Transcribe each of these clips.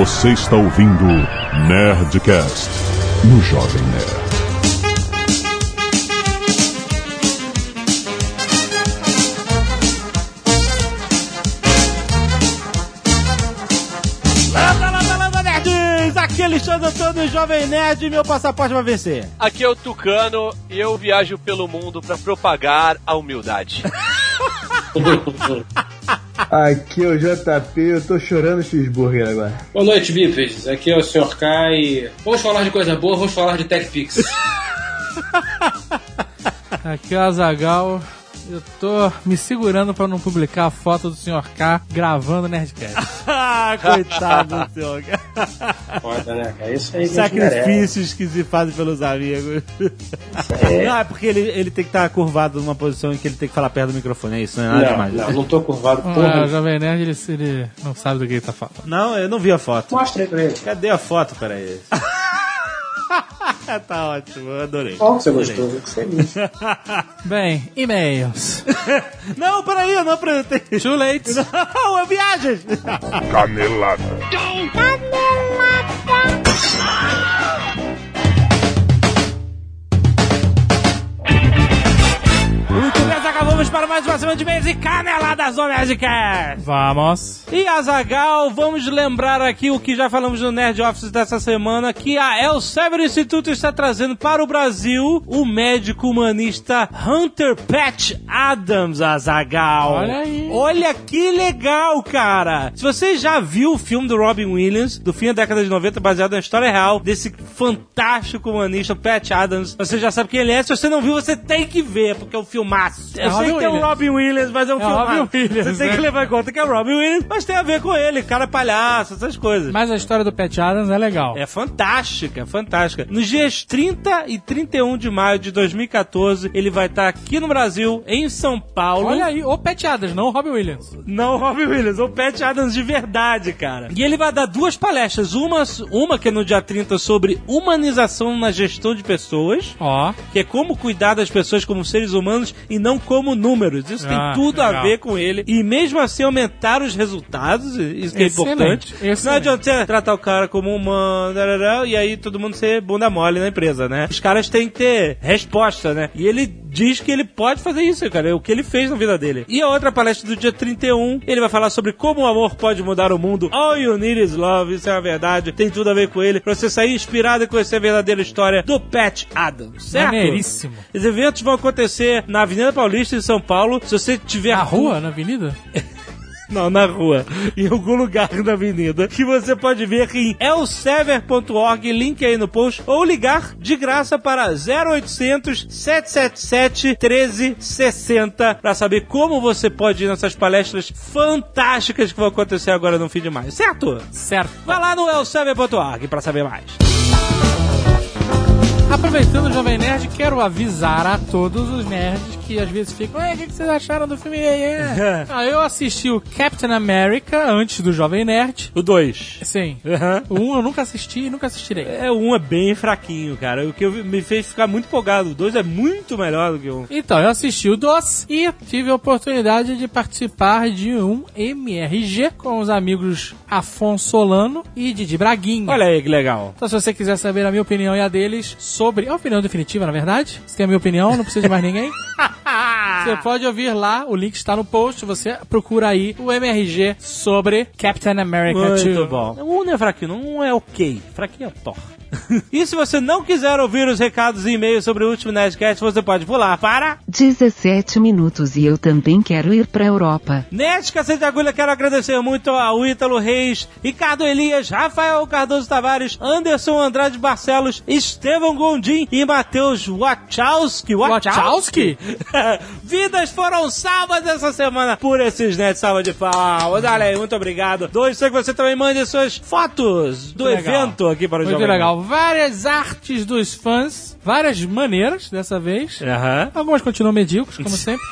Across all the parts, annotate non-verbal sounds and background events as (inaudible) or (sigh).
Você está ouvindo Nerdcast no Jovem Nerd. Landa, landa, landa, nerds! Aqui é Alexandre Antônio, Jovem Nerd, e meu passaporte vai vencer. Aqui é o Tucano e eu viajo pelo mundo pra propagar a humildade. (laughs) Aqui é o JP, eu tô chorando cheeseburger agora. Boa noite, bípedes. Aqui é o Sr. K e vamos falar de coisa boa, vamos falar de TechPix. (laughs) Aqui é o Azagal. Eu tô me segurando pra não publicar a foto do Sr. K gravando Nerdcast. (laughs) ah, coitado do senhor. Foda, né? É isso aí. Sacrifícios que se fazem pelos amigos. aí. Não, é porque ele, ele tem que estar curvado numa posição em que ele tem que falar perto do microfone, é isso, não é nada Não, demais. não, não tô curvado Ah, o porra. Jovem Nerd, ele, ele não sabe do que ele tá falando. Não, eu não vi a foto. Mostra aí pra ele. Cadê a foto, peraí? (laughs) (laughs) tá ótimo, eu adorei. Qual que você gostou? Feliz. (laughs) Bem, e-mails. (laughs) Não, peraí, eu não apresentei. Too late. Não, é viagens. Canelada. Muito bem, acabamos para mais uma semana de mês e caneladas do Nerdcast. Vamos. E Azagal, vamos lembrar aqui o que já falamos no Nerd Office dessa semana, que a El Sever Instituto está trazendo para o Brasil o médico humanista Hunter Patch Adams, Azagal. Olha aí. Olha que legal, cara. Se você já viu o filme do Robin Williams, do fim da década de 90, baseado na história real desse fantástico humanista, Patch Adams, você já sabe quem ele é. Se você não viu, você tem que ver, porque é um filmaço. É Eu sei Robin que é o Williams. Robin Williams, mas é um É filmaço. Robin Williams, Você tem né? que levar em conta que é o Robin Williams, mas tem a ver com ele, cara é palhaço, essas coisas. Mas a história do Pat Adams é legal. É fantástica, fantástica. Nos dias 30 e 31 de maio de 2014, ele vai estar aqui no Brasil, em São Paulo. Olha aí, o Pat Adams, não o Robin Williams. Não o Robin Williams, o Pat Adams de verdade, cara. E ele vai dar duas palestras. Uma, uma que é no dia 30 sobre humanização na gestão de pessoas, Ó, que é como cuidar das pessoas como seres humanos e não como números. Isso Ah, tem tudo a legal. ver com ele. E mesmo assim aumentar os resultados, isso que é Excelente, importante. Não excelente. adianta você tratar o cara como humano, darará, e aí todo mundo ser bunda mole na empresa, né? Os caras têm que ter resposta, né? E ele diz que ele pode fazer isso, cara. É o que ele fez na vida dele. E a outra palestra do dia 31, ele vai falar sobre como o amor pode mudar o mundo. All you need is love. Isso é a verdade. Tem tudo a ver com ele. Pra você sair inspirado e conhecer a verdadeira história do Pat Adams, certo? maneiríssimo. Os eventos vão acontecer na Avenida Paulista, em São Paulo. Se você tiver Na rua, na avenida? (laughs) não, na rua. Em algum lugar da avenida. Que você pode ver em elsever.org, link aí no post. Ou ligar de graça para 0800 777 1360 para saber como você pode ir nessas palestras fantásticas que vão acontecer agora no fim de maio. Certo? Certo. Vai lá no elsever.org para saber mais. Aproveitando o Jovem Nerd, quero avisar a todos os nerds que às vezes ficam, "Ué, o que vocês acharam do filme? É. (laughs) ah, eu assisti o Captain America antes do Jovem Nerd. O 2. Sim. O 1 eu nunca assisti e nunca assistirei. É, o 1 é bem fraquinho, cara. O que me fez ficar muito empolgado. O 2 é muito melhor do que o 1. Então, eu assisti o DOS e tive a oportunidade de participar de um MRG com os amigos Afonso Solano e Didi Braguinha. Olha aí que legal. Então, se você quiser saber a minha opinião e a deles sobre. A opinião definitiva, na verdade. Se tem a minha opinião, não precisa de mais ninguém. (laughs) Você pode ouvir lá, o link está no post. Você procura aí o MRG sobre Captain America Muito 2. bom. O 1 não é fraquinho, um é ok. Fraquinho é Thor. (laughs) e se você não quiser ouvir os recados e e-mails sobre o último Nerdcast, você pode pular para 17 minutos e eu também quero ir pra Europa. Nerd Cacete de Agulha. Quero agradecer muito ao Ítalo Reis, Ricardo Elias, Rafael Cardoso Tavares, Anderson Andrade Barcelos, Estevão Gondim e Matheus Wachowski. Wachowski? (laughs) Vidas foram salvas essa semana por esses nerds. Salva de palmas. Olha aí, muito obrigado. Dois, sei que você também mande suas fotos do Muito legal. evento aqui para o Muito Jovem legal. Várias artes dos fãs, várias maneiras dessa vez. Aham. Algumas continuam medíocres, como (laughs) sempre.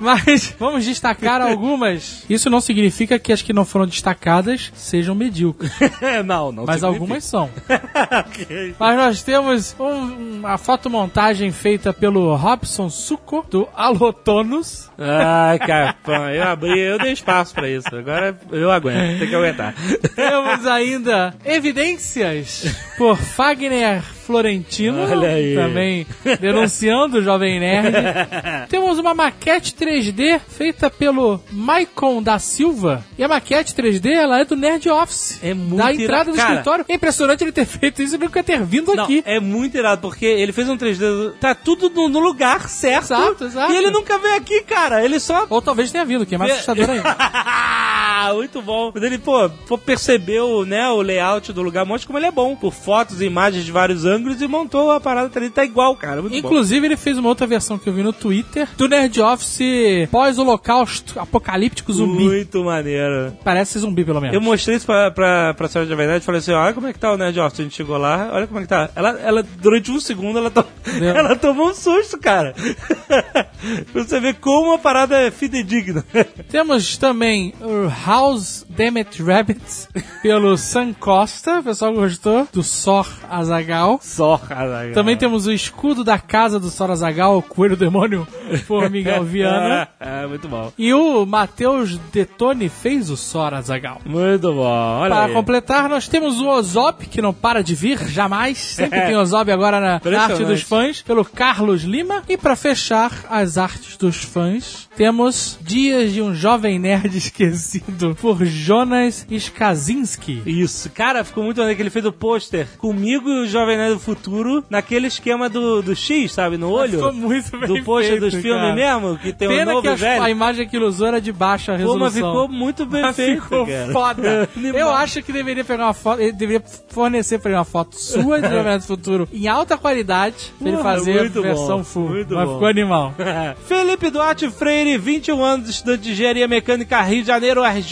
Mas vamos destacar algumas. Isso não significa que as que não foram destacadas sejam medíocres. (laughs) não, não. Mas significa. algumas são. (laughs) Ok. Mas nós temos um- uma fotomontagem feita pelo Robson Suco, do Alotonus. Ai, capão, eu abri, eu dei espaço pra isso. Agora eu aguento, tem que aguentar. Temos ainda evidências por Fagner Florentino, Olha aí. também denunciando o Jovem Nerd. (laughs) Temos uma maquete 3D feita pelo Maicon da Silva. E a maquete 3D ela é do Nerd Office. É muito Da entrada do Cara, escritório. É impressionante ele ter feito isso e nunca ter vindo Não, aqui. é muito irado, porque ele fez um 3D, tá tudo no, no lugar certo. Exato, exato. E ele nunca veio aqui, cara. Ele só Ou talvez tenha vindo, que é mais assustador ainda. (laughs) Muito bom. Ele, pô, pô, percebeu, né, o layout do lugar, mostra como ele é bom. Por fotos e imagens de vários ângulos e montou a parada 3D. Tá igual, cara. Muito bom. Inclusive, ele fez uma outra versão que eu vi no Twitter do Nerd Office pós-holocausto apocalíptico zumbi. Muito maneiro. Parece zumbi, pelo menos. Eu mostrei isso pra, pra, pra senhora de verdade e falei assim: olha como é que tá o Nerd Office. A gente chegou lá, olha como é que tá. Ela, ela durante um segundo, ela, to... ela tomou um susto, cara. (laughs) pra você ver como a parada é fidedigna. Temos também o House Dammit Rabbits pelo Sam Costa. O pessoal gostou do Sor Azagal. Só, cara. Também temos o escudo da casa do Sor Azagal, o coelho demônio Formigal Viana. (laughs) É, é, muito bom. E o Matheus Detone fez o Sor Azagal. Muito bom. Olha Para aí. completar, nós temos o Ozop, que não para de vir, jamais. Sempre tem Ozop agora na, arte dos fãs, pelo Carlos Lima. E para fechar as artes dos fãs, temos Dias de um Jovem Nerd (laughs) Esquecido, por Jonas Skazinski. Isso, cara, ficou muito maneiro que ele fez o pôster comigo e o Jovem Nerd do Futuro naquele esquema do, do X, sabe, no olho. Ficou muito bem do pôster feito, dos filmes cara. mesmo, que tem Pena novo que as- velho. a imagem que ele usou era de baixa Pô, resolução. mas ficou muito bem Mas feito, ficou cara. foda. (laughs) Eu acho que deveria pegar uma foto, ele deveria fornecer pra ele uma foto sua de Jovem Nerd do Futuro em alta qualidade pra ele fazer a muito versão bom, full. muito mas bom. ficou animal. (laughs) Felipe Duarte Freire, 21 anos, estudante de engenharia mecânica, Rio de Janeiro, RJ.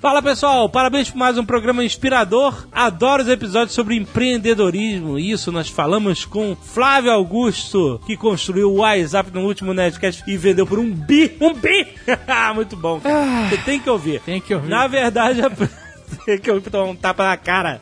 Fala pessoal, parabéns por mais um programa inspirador. Adoro os episódios sobre empreendedorismo. Isso nós falamos com Flávio Augusto, que construiu o WhatsApp no último Nerdcast e vendeu por um bi. Um bi! (laughs) Muito bom, cara. Você tem que ouvir. Tem que ouvir. Na verdade, a- (laughs) (laughs) que ouvir tomar um tapa na cara.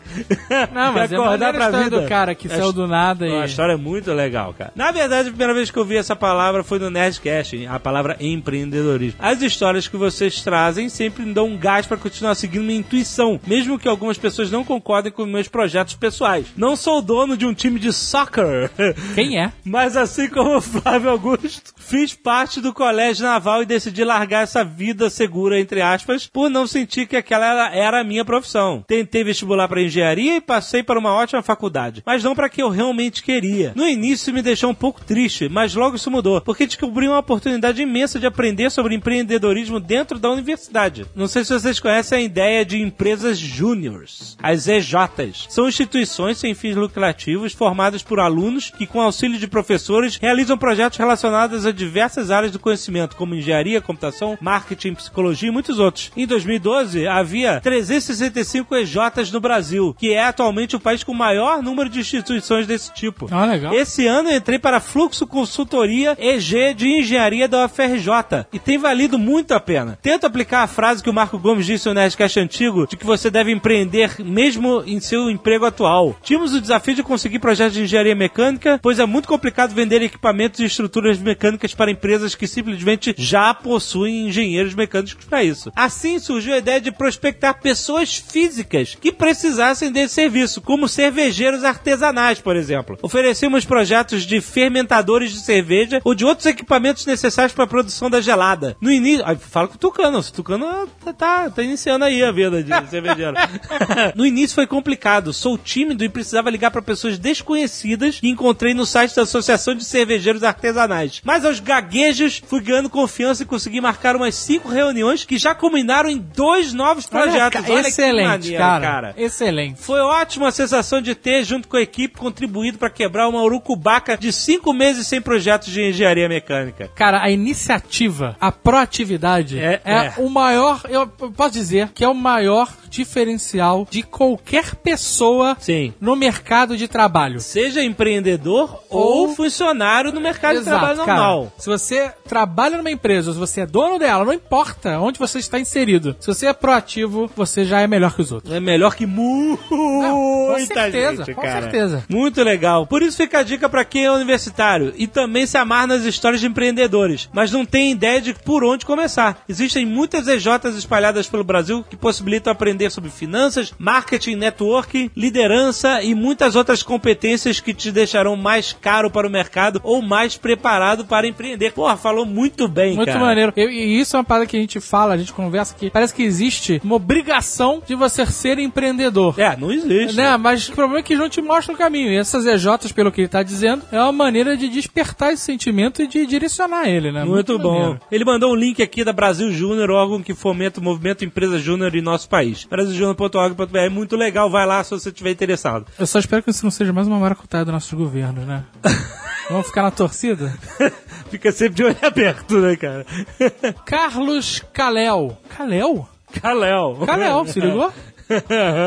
Não, mas (laughs) E é maneiro a história do cara que É saiu do nada a e... história é muito legal, cara. Na verdade, a primeira vez que eu vi essa palavra foi no Nerdcast, a palavra empreendedorismo. As histórias que vocês trazem sempre me dão um gás pra continuar seguindo minha intuição, mesmo que algumas pessoas não concordem com meus projetos pessoais. Não sou dono de um time de soccer. Quem é? (laughs) Mas assim como o Flávio Augusto, fiz parte do colégio naval e decidi largar essa vida segura, entre aspas, por não sentir que aquela era, a minha profissão. Tentei vestibular para engenharia e passei para uma ótima faculdade, mas não para que eu realmente queria. No início me deixou um pouco triste, mas logo isso mudou, porque descobri uma oportunidade imensa de aprender sobre empreendedorismo dentro da universidade. Não sei se vocês conhecem a ideia de empresas júniores, as EJs. São instituições sem fins lucrativos formadas por alunos que, com auxílio de professores, realizam projetos relacionados a diversas áreas do conhecimento, como engenharia, computação, marketing, psicologia e muitos outros. Em 2012, havia 365 EJs no Brasil, que é atualmente o país com o maior número de instituições desse tipo. Ah, legal. Esse ano eu entrei para Fluxo Consultoria EG de Engenharia da UFRJ e tem valido muito a pena. Tento aplicar a frase que o Marco Gomes disse no Nerdcast antigo de que você deve empreender mesmo em seu emprego atual. Tínhamos o desafio de conseguir projetos de engenharia mecânica, pois é muito complicado vender equipamentos e estruturas mecânicas para empresas que simplesmente já possuem engenheiros mecânicos para isso. Assim surgiu a ideia de prospectar pessoas físicas que precisassem desse serviço, como cervejeiros artesanais, por exemplo. Oferecemos projetos de fermentadores de cerveja ou de outros equipamentos necessários para a produção da gelada. No início, fala com o Tucano, o Tucano tá, tá, tá iniciando aí a vida de cervejeiro. (laughs) no início foi complicado, sou tímido e precisava ligar para pessoas desconhecidas que encontrei no site da Associação de Cervejeiros Artesanais. Mas aos gaguejos fui ganhando confiança e consegui marcar umas cinco reuniões que já culminaram em dois novos projetos. Olha, Olha excelente, maneiro, cara. Excelente. foi ótima a sensação de ter, junto com a equipe, contribuído para quebrar uma urucubaca de cinco meses sem projetos de engenharia mecânica. Cara, a iniciativa, a proatividade É, é, é. o maior, eu posso dizer que é o maior diferencial de qualquer pessoa Sim. no mercado de trabalho. Seja empreendedor ou, Ou- funcionário no mercado de trabalho cara. normal. Se você trabalha numa empresa, se você é dono dela, não importa onde você está inserido. Se você é proativo, você já é melhor que os outros. É melhor que muita com certeza, gente, com cara. certeza. Muito legal. Por isso fica a dica pra quem é universitário e também se amar nas histórias de empreendedores, mas não tem ideia de por onde começar. Existem muitas EJs espalhadas pelo Brasil que possibilitam aprender sobre finanças, marketing, networking, liderança e muitas outras competências que te deixarão mais caro para o mercado ou mais preparado para empreender. Porra, falou muito bem, Muito cara. maneiro. E, e isso é uma parada que a gente fala, a gente conversa que parece que existe uma obrigação de você ser empreendedor. É, não existe. Né? Mas o problema é que não te mostra o caminho. E essas EJs, pelo que ele tá dizendo, é uma maneira de despertar esse sentimento e de direcionar ele, né? Muito, bom. maneiro. Ele mandou um link aqui da Brasil Júnior, órgão que fomenta o movimento Empresa Júnior em nosso país. brasiljúnior.org.br. Muito legal, vai lá se você estiver interessado. Eu só espero que isso não seja mais uma maracutaia do nosso governo, né? (laughs) Vamos ficar na torcida? (laughs) Fica sempre de olho aberto, né, cara? (laughs) Carlos Caléu. Caléu? Caléu. Caléu, se ligou?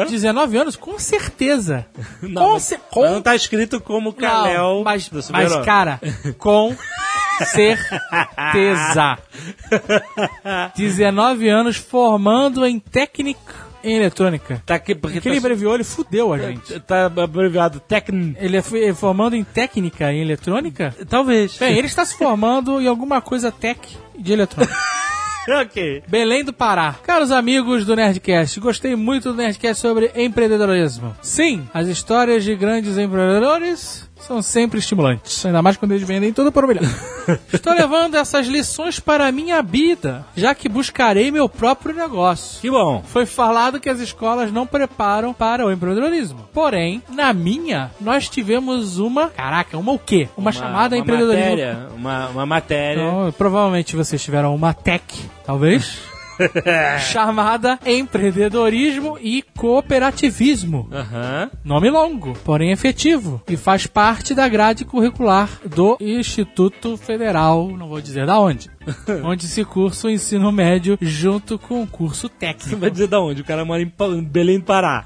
19 anos, com certeza. Não, com ce- com não tá escrito como. Não, mas, mas cara, com certeza. 19 anos formando em técnica em eletrônica. Tá aqui, porque Porque ele tá, abreviou, ele fudeu a gente. tá abreviado Tecn. Ele é formando em técnica em eletrônica? Talvez. Bem, ele está se formando em alguma coisa tech de eletrônica. (laughs) ok. Belém do Pará. Caros amigos do Nerdcast, gostei muito do Nerdcast sobre empreendedorismo. Sim, as histórias de grandes empreendedores são sempre estimulantes, ainda mais quando eles vendem tudo por milhão. (laughs) Estou levando essas lições para a minha vida, já que buscarei meu próprio negócio. Que bom. Foi falado que as escolas não preparam para o empreendedorismo. Porém, na minha, nós tivemos uma. Caraca, uma o quê? Uma, chamada uma empreendedorismo. Matéria, uma, uma matéria. Então, provavelmente vocês tiveram uma tech, talvez. (laughs) (laughs) chamada Empreendedorismo e Cooperativismo. Aham. Nome longo, porém efetivo, e faz parte da grade curricular do Instituto Federal, não vou dizer da onde, (laughs) onde se cursa o ensino médio junto com o curso Você técnico. vai dizer da onde? O cara mora em Belém do Pará.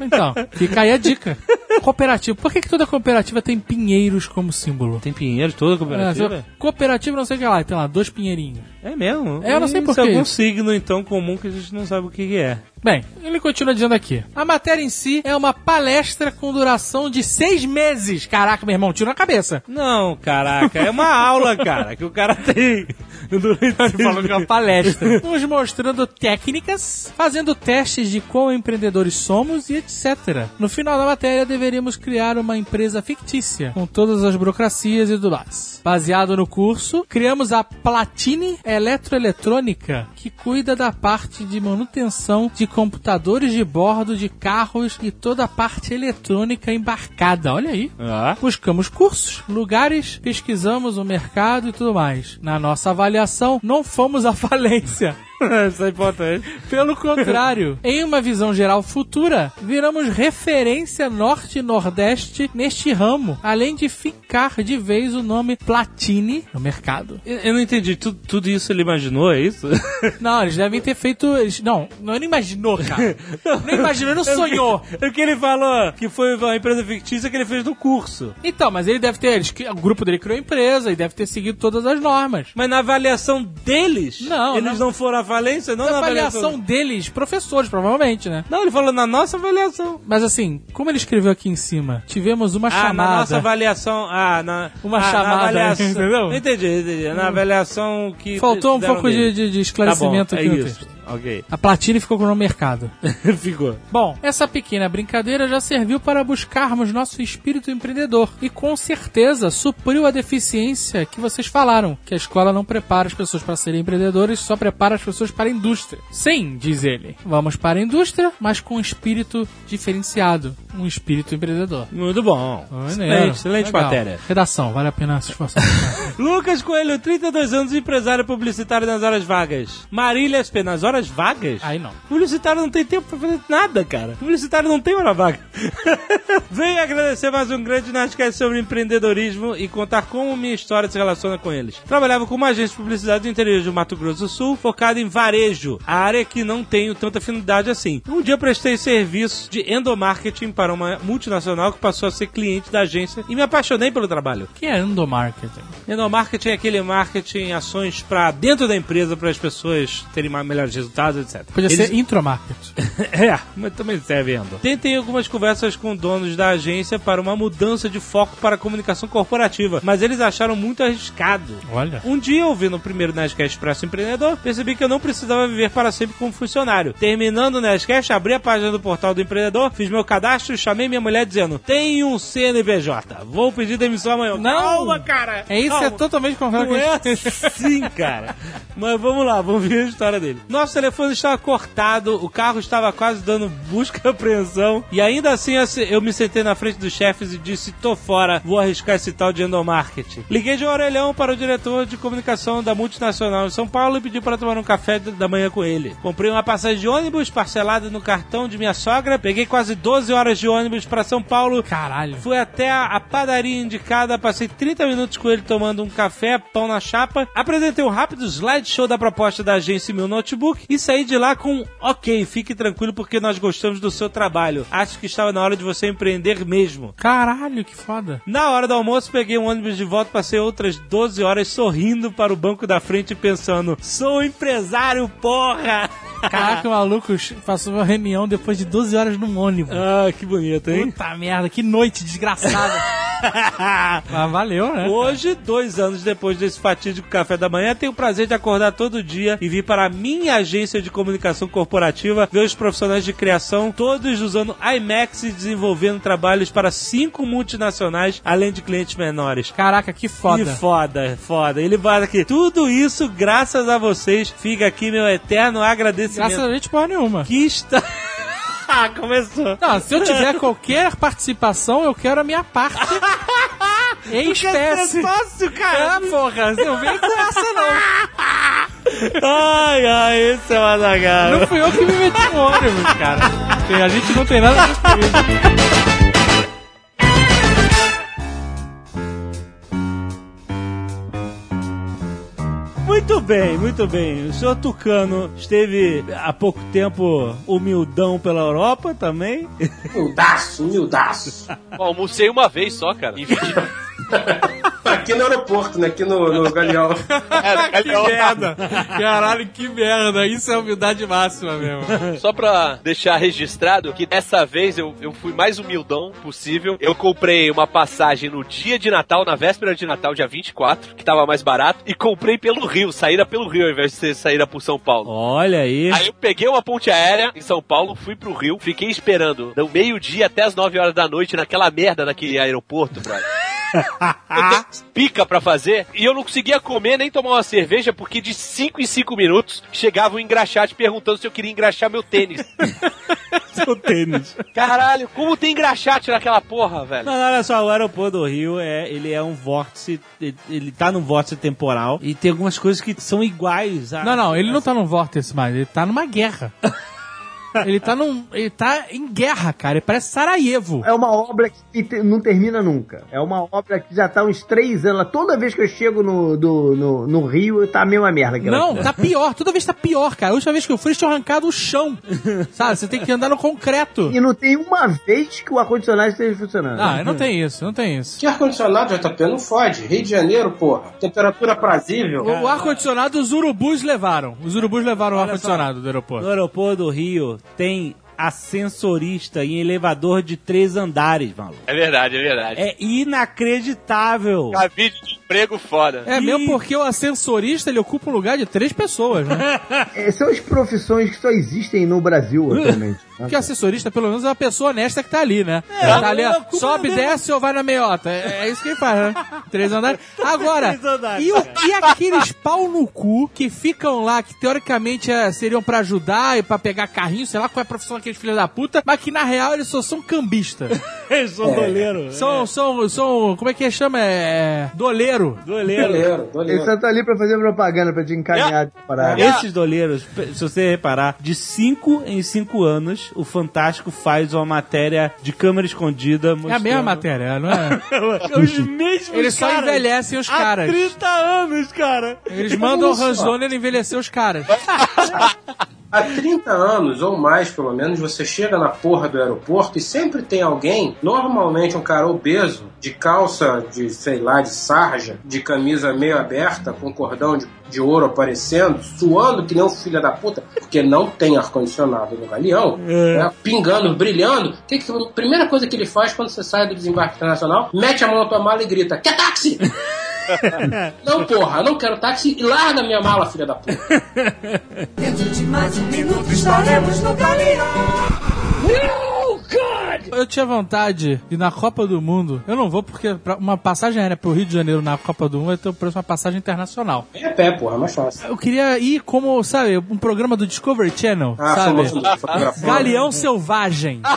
Então, fica aí a dica. (laughs) Cooperativa. Por que, que toda cooperativa tem pinheiros como símbolo? Tem pinheiro toda É, cooperativa? cooperativa não sei o que lá, tem lá, dois pinheirinhos. É, mesmo? É, eu não sei por Isso é que algum signo, então, comum que a gente não sabe o que é. Bem, ele continua dizendo aqui. A matéria em si é uma palestra com duração de seis meses. Caraca, meu irmão, tira na cabeça. Não, caraca, é uma (laughs) aula, cara, que o cara tem. Que é uma palestra. (laughs) Nos mostrando técnicas, fazendo testes de quão empreendedores somos e etc. No final da matéria, deveríamos criar uma empresa fictícia, com todas as burocracias e tudo mais. Baseado no curso, criamos a Platine Eletroeletrônica, que cuida da parte de manutenção de computadores de bordo de carros e toda a parte eletrônica embarcada. Olha aí. Ah, Buscamos cursos, lugares, pesquisamos o mercado e tudo mais. Na nossa avaliação, não fomos à (laughs) falência. (laughs) isso é importante. Pelo contrário, (laughs) em uma visão geral futura, viramos referência norte e nordeste neste ramo, além de ficar de vez o nome Platine no mercado. Eu eu não entendi, Tu- tudo isso ele imaginou, é isso? (laughs) Não, eles devem ter feito. eles- não, não ele imaginou, cara. Não imaginou, ele não sonhou. É o que ele falou, que foi uma empresa fictícia que ele fez no curso. Então, mas ele deve ter. eles- o grupo dele criou a empresa e deve ter seguido todas as normas. Mas na avaliação deles, Não, eles não. não, foram falência, não Na na avaliação avaliação. deles, professores, provavelmente, né? Não, ele falou na nossa avaliação. Mas assim, como ele escreveu aqui em cima, tivemos uma Ah, chamada. na nossa avaliação. Ah, na. Uma ah, na chamada, avaliação, (laughs) entendeu? Entendi, entendi. Na avaliação que. Faltou um pouco de, de- de esclarecimento tá bom, aqui é no isso. texto. Ok. A Platine ficou no mercado. (laughs) Ficou. Bom, essa pequena brincadeira já serviu para buscarmos nosso espírito empreendedor e com certeza supriu a deficiência que vocês falaram, que a escola não prepara as pessoas para serem empreendedores, só prepara as pessoas para a indústria. Sim, diz ele, vamos para a indústria, mas com um espírito diferenciado, um espírito empreendedor. Muito bom. Maneiro. Excelente, excelente Legal. matéria. Redação, vale a pena se esforçar. (laughs) Lucas Coelho, 32 anos, empresário publicitário nas horas vagas. Marília SP, nas horas horas vagas? Aí não. Publicitário não tem tempo pra fazer nada, cara. Publicitário não tem hora vaga. (laughs) Venho agradecer mais um grande Nerdcast sobre empreendedorismo e contar como minha história se relaciona com eles. Trabalhava com uma agência de publicidade do interior do Mato Grosso do Sul, focada em varejo, a área que não tenho tanta afinidade assim. Um dia prestei serviço de endomarketing para uma multinacional que passou a ser cliente da agência e me apaixonei pelo trabalho. O que é endomarketing? Endomarketing é aquele marketing, ações para dentro da empresa, para as pessoas terem melhores resultados, etc. Podia Eles- (laughs) ser intromarketing. é, mas também serve endo. Tentei algumas conversas com donos da agência para uma mudança de foco para a comunicação corporativa, mas eles acharam muito arriscado. Olha. Um dia, ouvindo o primeiro Nerdcast Expresso Empreendedor, percebi que eu não precisava viver para sempre como funcionário. Terminando o Nerdcast, abri a página do portal do empreendedor, fiz meu cadastro e chamei minha mulher dizendo: Tem um CNPJ, vou pedir demissão amanhã. Não! Calma, cara! É isso, é calma. totalmente contrário que é assim, (laughs) cara. Mas vamos lá, vamos ver a história dele. Nosso telefone estava cortado, o carro estava quase dando busca e (laughs) apreensão. E ainda assim eu me sentei na frente dos chefes e disse: tô fora, vou arriscar esse tal de endomarketing. Liguei de orelhão para o diretor de comunicação da multinacional em São Paulo e pedi para tomar um café da manhã com ele. Comprei uma passagem de ônibus parcelada no cartão de minha sogra, peguei quase 12 horas de ônibus para São Paulo. Caralho. Fui até a, padaria indicada, passei 30 minutos com ele tomando um café, pão na chapa, apresentei um rápido slideshow da proposta da agência em meu notebook e saí de lá com ok, fique tranquilo porque nós gostamos do seu trabalho. Acho que estava na hora de você empreender mesmo. Caralho, que foda. Na hora do almoço, peguei um ônibus de volta, passei outras 12 horas sorrindo para o banco da frente pensando: sou empresário, porra! (laughs) Caraca, o maluco passou uma reunião depois de 12 horas num ônibus. ah, que bonito, hein? Puta merda, que noite desgraçada. (laughs) (laughs) Mas valeu, né? Hoje, dois anos depois desse fatídico café da manhã, tenho o prazer de acordar todo dia e vir para a minha agência de comunicação corporativa ver os profissionais de criação, todos usando IMAX e desenvolvendo trabalhos para cinco multinacionais, além de clientes menores. Caraca, que foda. Que foda, foda. Ele vai aqui. Tudo isso graças a vocês. Fica aqui meu eterno agradecimento. Graças a gente, porra nenhuma. Que está... (laughs) (laughs) Ah, Começou. Não, se eu tiver (laughs) qualquer participação, eu quero a minha parte (laughs) em espécie. sócio, cara. É, porra, não vem com essa não. Ai, ai, esse é o Azaghal. Não fui eu que me meti no ônibus, cara. A gente não tem nada a ver com isso. Bem, muito bem. O senhor Tucano esteve há pouco tempo humildão pela Europa também. (laughs) Humildaço, humildaço. Bom, almocei uma vez só, cara. Em (laughs) 20 Aqui no aeroporto, né? Aqui no, no Galeão. É, Que merda. Caralho, que merda. Isso é humildade máxima mesmo. Só pra deixar registrado que dessa vez eu, eu fui mais humildão possível. Eu comprei uma passagem no dia de Natal, na véspera de Natal, dia 24, que tava mais barato, e comprei pelo Rio, saída pelo Rio ao invés de ser saída por São Paulo. Olha aí. Aí eu peguei uma ponte aérea em São Paulo, fui pro Rio, fiquei esperando do meio-dia até as 9 horas da noite naquela merda daquele aeroporto, brother. Eu tenho pica pra fazer e eu não conseguia comer nem tomar uma cerveja porque de 5 em 5 minutos chegava um engraxate perguntando se eu queria engraxar meu tênis. (laughs) Seu tênis. Caralho, como tem engraxate naquela porra, velho? Mas olha só, o aeroporto do Rio é, ele é um vórtice, ele, ele tá num vórtice temporal e tem algumas coisas que são iguais. A, Não, não, ele não tá num vórtice mais, ele tá numa guerra. (laughs) Ele tá num. Ele tá em guerra, cara. Ele parece Sarajevo. É uma obra que te- não termina nunca. É uma obra que já tá uns três anos. Toda vez que eu chego no, do- no, no Rio, tá a mesma merda. aquela Não, tá pior. Toda vez tá pior, cara. A última vez que eu fui, eles tinham arrancado o chão. Sabe? Você tem que andar no concreto. E não tem uma vez que o ar-condicionado esteja funcionando. Ah, não tem isso, não tem isso. Que ar-condicionado, JP? Não fode. Rio de Janeiro, porra. Temperatura aprazível. O, o ar-condicionado os urubus levaram. Os urubus levaram o ar-condicionado do aeroporto. No aeroporto do Rio tem ascensorista em elevador de três andares, maluco. É verdade, é verdade. É inacreditável. Cabide de emprego foda. É mesmo porque o ascensorista ele ocupa um lugar de três pessoas, né? (laughs) É, são as profissões que só existem no Brasil atualmente. (laughs) Porque o assessorista, pelo menos, é uma pessoa honesta que tá ali, né? É, tá ali, ó, sobe, desce ou vai na meiota. É, é isso que ele faz, né? Três andares. Agora, (laughs) Três andares, e, o, e aqueles pau no cu que ficam lá, que teoricamente é, seriam pra ajudar e pra pegar carrinho, sei lá qual é a profissão daqueles filhos da puta, mas que na real eles só são cambistas. (laughs) Eles são doleiros. São, são, são, como é que chama? É, doleiro. Doleiro. Doleiro, Eles doleiro. só estão ali pra fazer propaganda, pra te encaminhar de parada. Esses doleiros, se você reparar, de 5 em 5 anos, o Fantástico faz uma matéria de câmera escondida. É a mostrando- mesma matéria, não é? (laughs) Os mesmos Eles só caras. envelhecem os caras. Há 30 anos, cara. Eles mandam o Hans Donner envelhecer os caras. (laughs) Há 30 anos ou mais, pelo menos, você chega na porra do aeroporto e sempre tem alguém, normalmente um cara obeso, de calça de, sei lá, de sarja, de camisa meio aberta, com cordão de, de ouro aparecendo, suando que nem um filho da puta, porque não tem ar-condicionado no galeão, né, pingando, brilhando. Que que, a primeira coisa que ele faz quando você sai do desembarque internacional, mete a mão na tua mala e grita: Quer táxi? (laughs) (laughs) não, porra, não quero táxi e larga minha mala, filha da puta. Dentro de mais um minuto estaremos no galeão. Eu tinha vontade de ir na Copa do Mundo. Eu não vou porque pra uma passagem aérea pro Rio de Janeiro na Copa do Mundo vai ter o preço uma passagem internacional. É a pé, porra, é mais fácil. Eu queria ir como, sabe, um programa do Discovery Channel, Ah, sabe? famoso. Galeão selvagem. (laughs)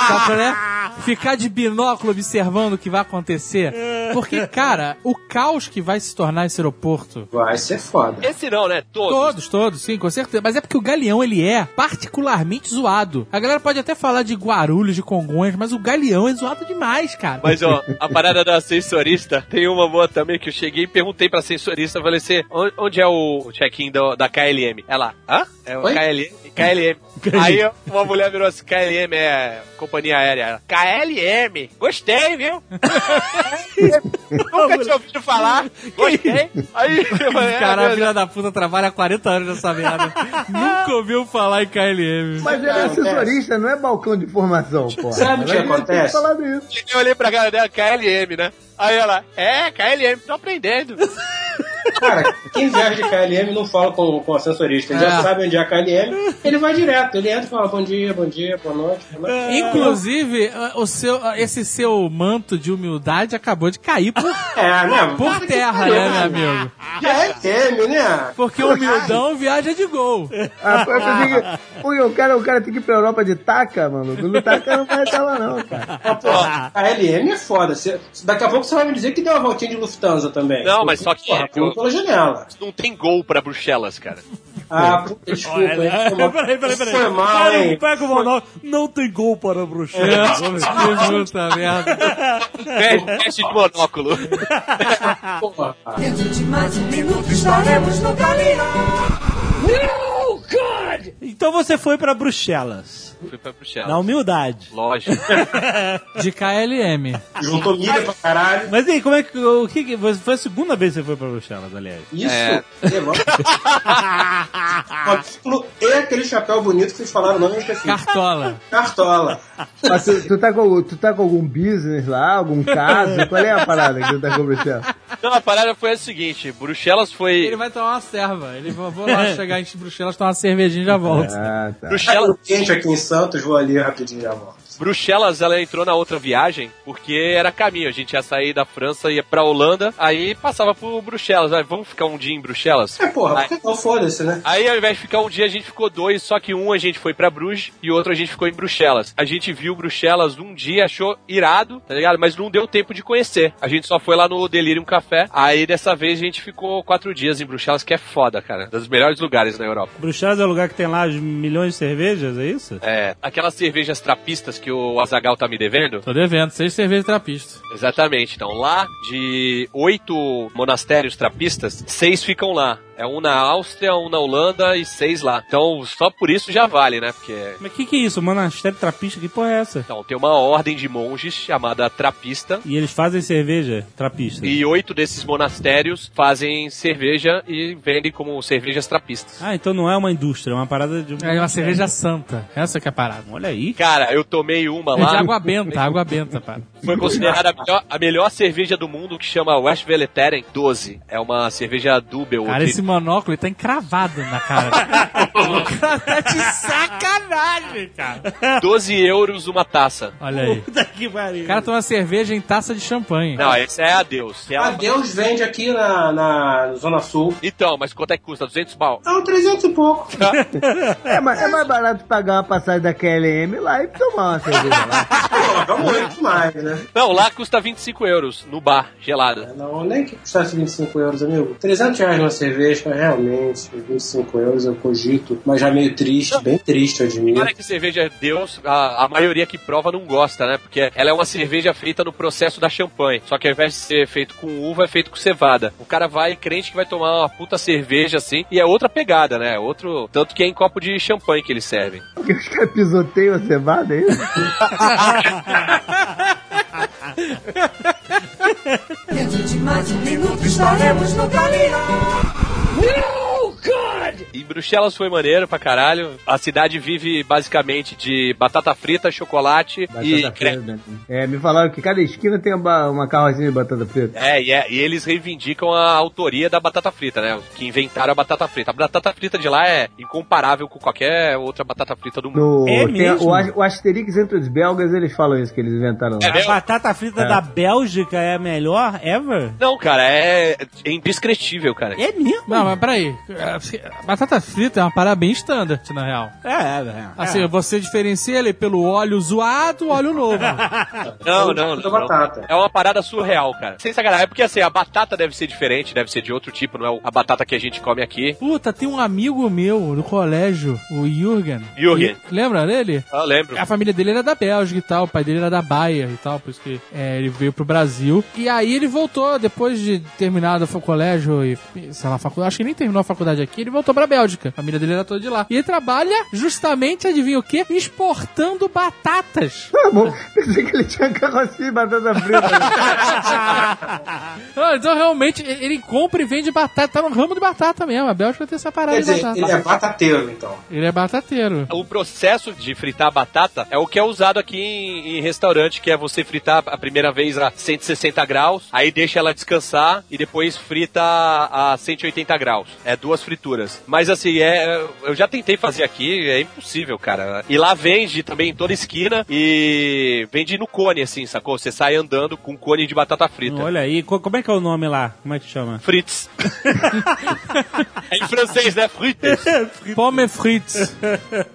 Sabe qual é? Ficar de binóculo observando o que vai acontecer. Porque, cara, o caos que vai se tornar esse aeroporto. Vai ser foda. Esse não, né? Todos. Todos, todos, sim, com certeza. Mas é porque o Galeão, ele é particularmente zoado. A galera pode até falar de Guarulhos, de Congonhas, mas o Galeão é zoado demais, cara. Mas, ó, (laughs) a parada da sensorista, tem uma boa também que eu cheguei e perguntei pra sensorista, falei assim, "On- onde é o check-in da KLM? Ela, hã? É o Oi? KLM? KLM. Aí uma mulher virou assim, KLM é companhia aérea. KLM, gostei, viu? (laughs) Nunca tinha ouvido falar, gostei. Aí falei, Cara, a "Ah, meu filha da puta trabalha há 40 anos nessa merda. (laughs) Nunca ouviu falar em KLM. Mas ele é assessorista, não é balcão de informação, (laughs) porra. Sabe o que acontece? Eu olhei pra cara dela, KLM, né? Aí ela, é, KLM, tô aprendendo. (laughs) Cara, quem viaja de KLM não fala com, com o ascensorista. Ele É. já sabe onde é a KLM, ele vai direto. Ele entra e fala bom dia, bom dia, boa noite. Boa noite. Inclusive, ah, o seu, ah, esse seu manto de humildade acabou de cair por, É, né? por terra, né, meu amigo? KLM, né? Porque o humildão viaja de gol. Ah, que- o cara, o cara tem que ir pra Europa de taca, mano. Do taca não vai estar lá, não, cara. Mas, pô, KLM é foda. Você- daqui a pouco você vai me dizer que deu uma voltinha de Lufthansa também. Não, mas só que- Porra, pula pela janela. Não tem gol pra Bruxelas, cara. Ah, puta, desculpa, hein? Foi mal. Peraí, peraí, peraí. Foi mal, Cara, hein? Pega o monóculo. Não tem gol para Bruxelas. Que puta merda. Teste de monóculo. (laughs) Dentro de mais um minuto estaremos no galeão. Então você foi pra Bruxelas. Fui pra Bruxelas. Na humildade. Lógico. (laughs) De KLM. Juntou milha pra caralho. Mas e aí, como é que. O que, que- foi a segunda vez que você foi pra Bruxelas, aliás? Isso. É. (laughs) E aquele chapéu bonito que vocês falaram o nome, eu esqueci. Cartola. Cartola. Mas tu, tu, tá com, tu tá com algum business lá, algum caso? Qual é a parada que tu tá conversando? Não, a parada foi a seguinte: Bruxelas foi. Ele vai tomar uma serva. Ele vou vou lá chegar em Bruxelas, tomar uma cervejinha e já volto. Ah, tá. Bruxelas, Quente aqui em Santos, vou ali rapidinho já volto. Bruxelas, ela entrou na outra viagem porque era caminho. A gente ia sair da França, ia pra Holanda, aí passava por Bruxelas. Aí, vamos ficar um dia em Bruxelas? É, porra, Aí- por que não foda-se, né? Aí, ao invés de ficar um dia, a gente ficou dois, só que um a gente foi pra Bruges e o outro a gente ficou em Bruxelas. A gente viu Bruxelas um dia, achou irado, tá ligado? Mas não deu tempo de conhecer. A gente só foi lá no Delirium Café. Aí, dessa vez, a gente ficou quatro dias em Bruxelas, que é foda, cara. Um dos melhores lugares na Europa. Bruxelas é o lugar que tem lá milhões de cervejas, é isso? É, aquelas cervejas trapistas que o Azagal tá me devendo. Tô devendo, seis cervejas trapistas. Exatamente. Então, lá de oito monastérios trapistas, seis ficam lá. É um na Áustria, um na Holanda e seis lá. Então, só por isso já vale, né? Porque Mas o que, que é isso? Monastério trapista? Que porra é essa? Então, tem uma ordem de monges chamada Trapista. E eles fazem cerveja trapista. E oito desses monastérios fazem cerveja e vendem como cervejas trapistas. Ah, então não é uma indústria, é uma parada de. É uma cerveja santa. Essa que é a parada. Olha aí. Cara, eu tomei uma É de lá. água benta, água benta, (laughs) para. Foi considerada a melhor, a melhor cerveja do mundo, que chama West Veleteren 12. É uma cerveja Dubel. Cara, esse monóculo ele tá encravado na cara. (laughs) o cara tá de sacanagem, cara. 12 euros uma taça. Olha aí. Puta que pariu. O cara toma cerveja em taça de champanhe. Não, esse é Adeus. É A uma- Deus vende aqui na, na Zona Sul. Então, mas quanto é que custa? 200 pau? Não, 300 e pouco. (laughs) É, mas é mais barato pagar uma passagem da KLM lá e tomar uma cerveja lá. Paga muito mais, né? Não, lá custa 25 euros no bar, gelada. Não, nem que custasse 25 euros, amigo. 300 reais uma cerveja, realmente. 25 euros eu cogito. Mas já meio triste, bem triste, eu admito. Olha que cerveja é Deus, a, a maioria que prova não gosta, né? Porque ela é uma cerveja feita no processo da champanhe. Só que ao invés de ser feito com uva, é feito com cevada. O cara vai crente que vai tomar uma puta cerveja assim, e é outra pegada, né? Outro. Tanto que é em copo de champanhe que eles servem. (laughs) Porque os caras pisoteiam a cevada, é isso? (laughs) Dentro de mais um minuto estaremos no Galeão. E Bruxelas foi maneiro pra caralho. A cidade vive basicamente de batata frita, chocolate e Batata creme. frita. É, me falaram que cada esquina tem uma, uma carrocinha de batata frita. É, e, é, e eles reivindicam a autoria da batata frita, né? Que inventaram a batata frita. A batata frita de lá é incomparável com qualquer outra batata frita do mundo. No, É tem mesmo? o, o Asterix entre os belgas, eles falam isso, que eles inventaram lá. É A batata frita da Bélgica é a melhor ever? Não, cara, é indescritível, cara. É mesmo? Não, mas peraí. A Batata frita é uma parada bem standard, na real. É, é. Assim, você diferencia ele pelo óleo zoado óleo novo. Não, não, Da não. batata. É uma parada surreal, cara. Sem sacanagem. É porque assim, a batata deve ser diferente, deve ser de outro tipo, não é a batata que a gente come aqui. Puta, tem um amigo meu no colégio, o Jürgen. Jürgen. E- Lembra dele? Eu lembro. A família dele era da Bélgica e tal, o pai dele era da Baia e tal, por isso que é, ele veio pro Brasil. E aí ele voltou, depois de terminado o colégio e, sei lá, faculdade, acho que nem terminou a faculdade aqui, ele voltou pra Bélgica. A família dele era toda de lá. E ele trabalha justamente, adivinha o quê? Exportando batatas. Tá bom, pensei que ele tinha carrocinha de batata frita. (laughs) Ah, então realmente ele compra e vende batata, tá no ramo de batata mesmo. A Bélgica tem essa parada Quer de dizer, batata. ele é batateiro, então. Ele é batateiro. O processo de fritar batata é o que é usado aqui em, em restaurante, que é você fritar a primeira vez a 160 graus, aí deixa ela descansar e depois frita a 180 graus. É duas frituras. Mas assim, é, eu já tentei fazer aqui, é impossível, cara. E lá vende também em toda esquina e vende no cone, assim, sacou? Você sai andando com cone de batata frita. Olha aí, co- como é que é o nome lá? Como é que chama? Fritz. (laughs) é em francês, né? Frites. Pomme frites.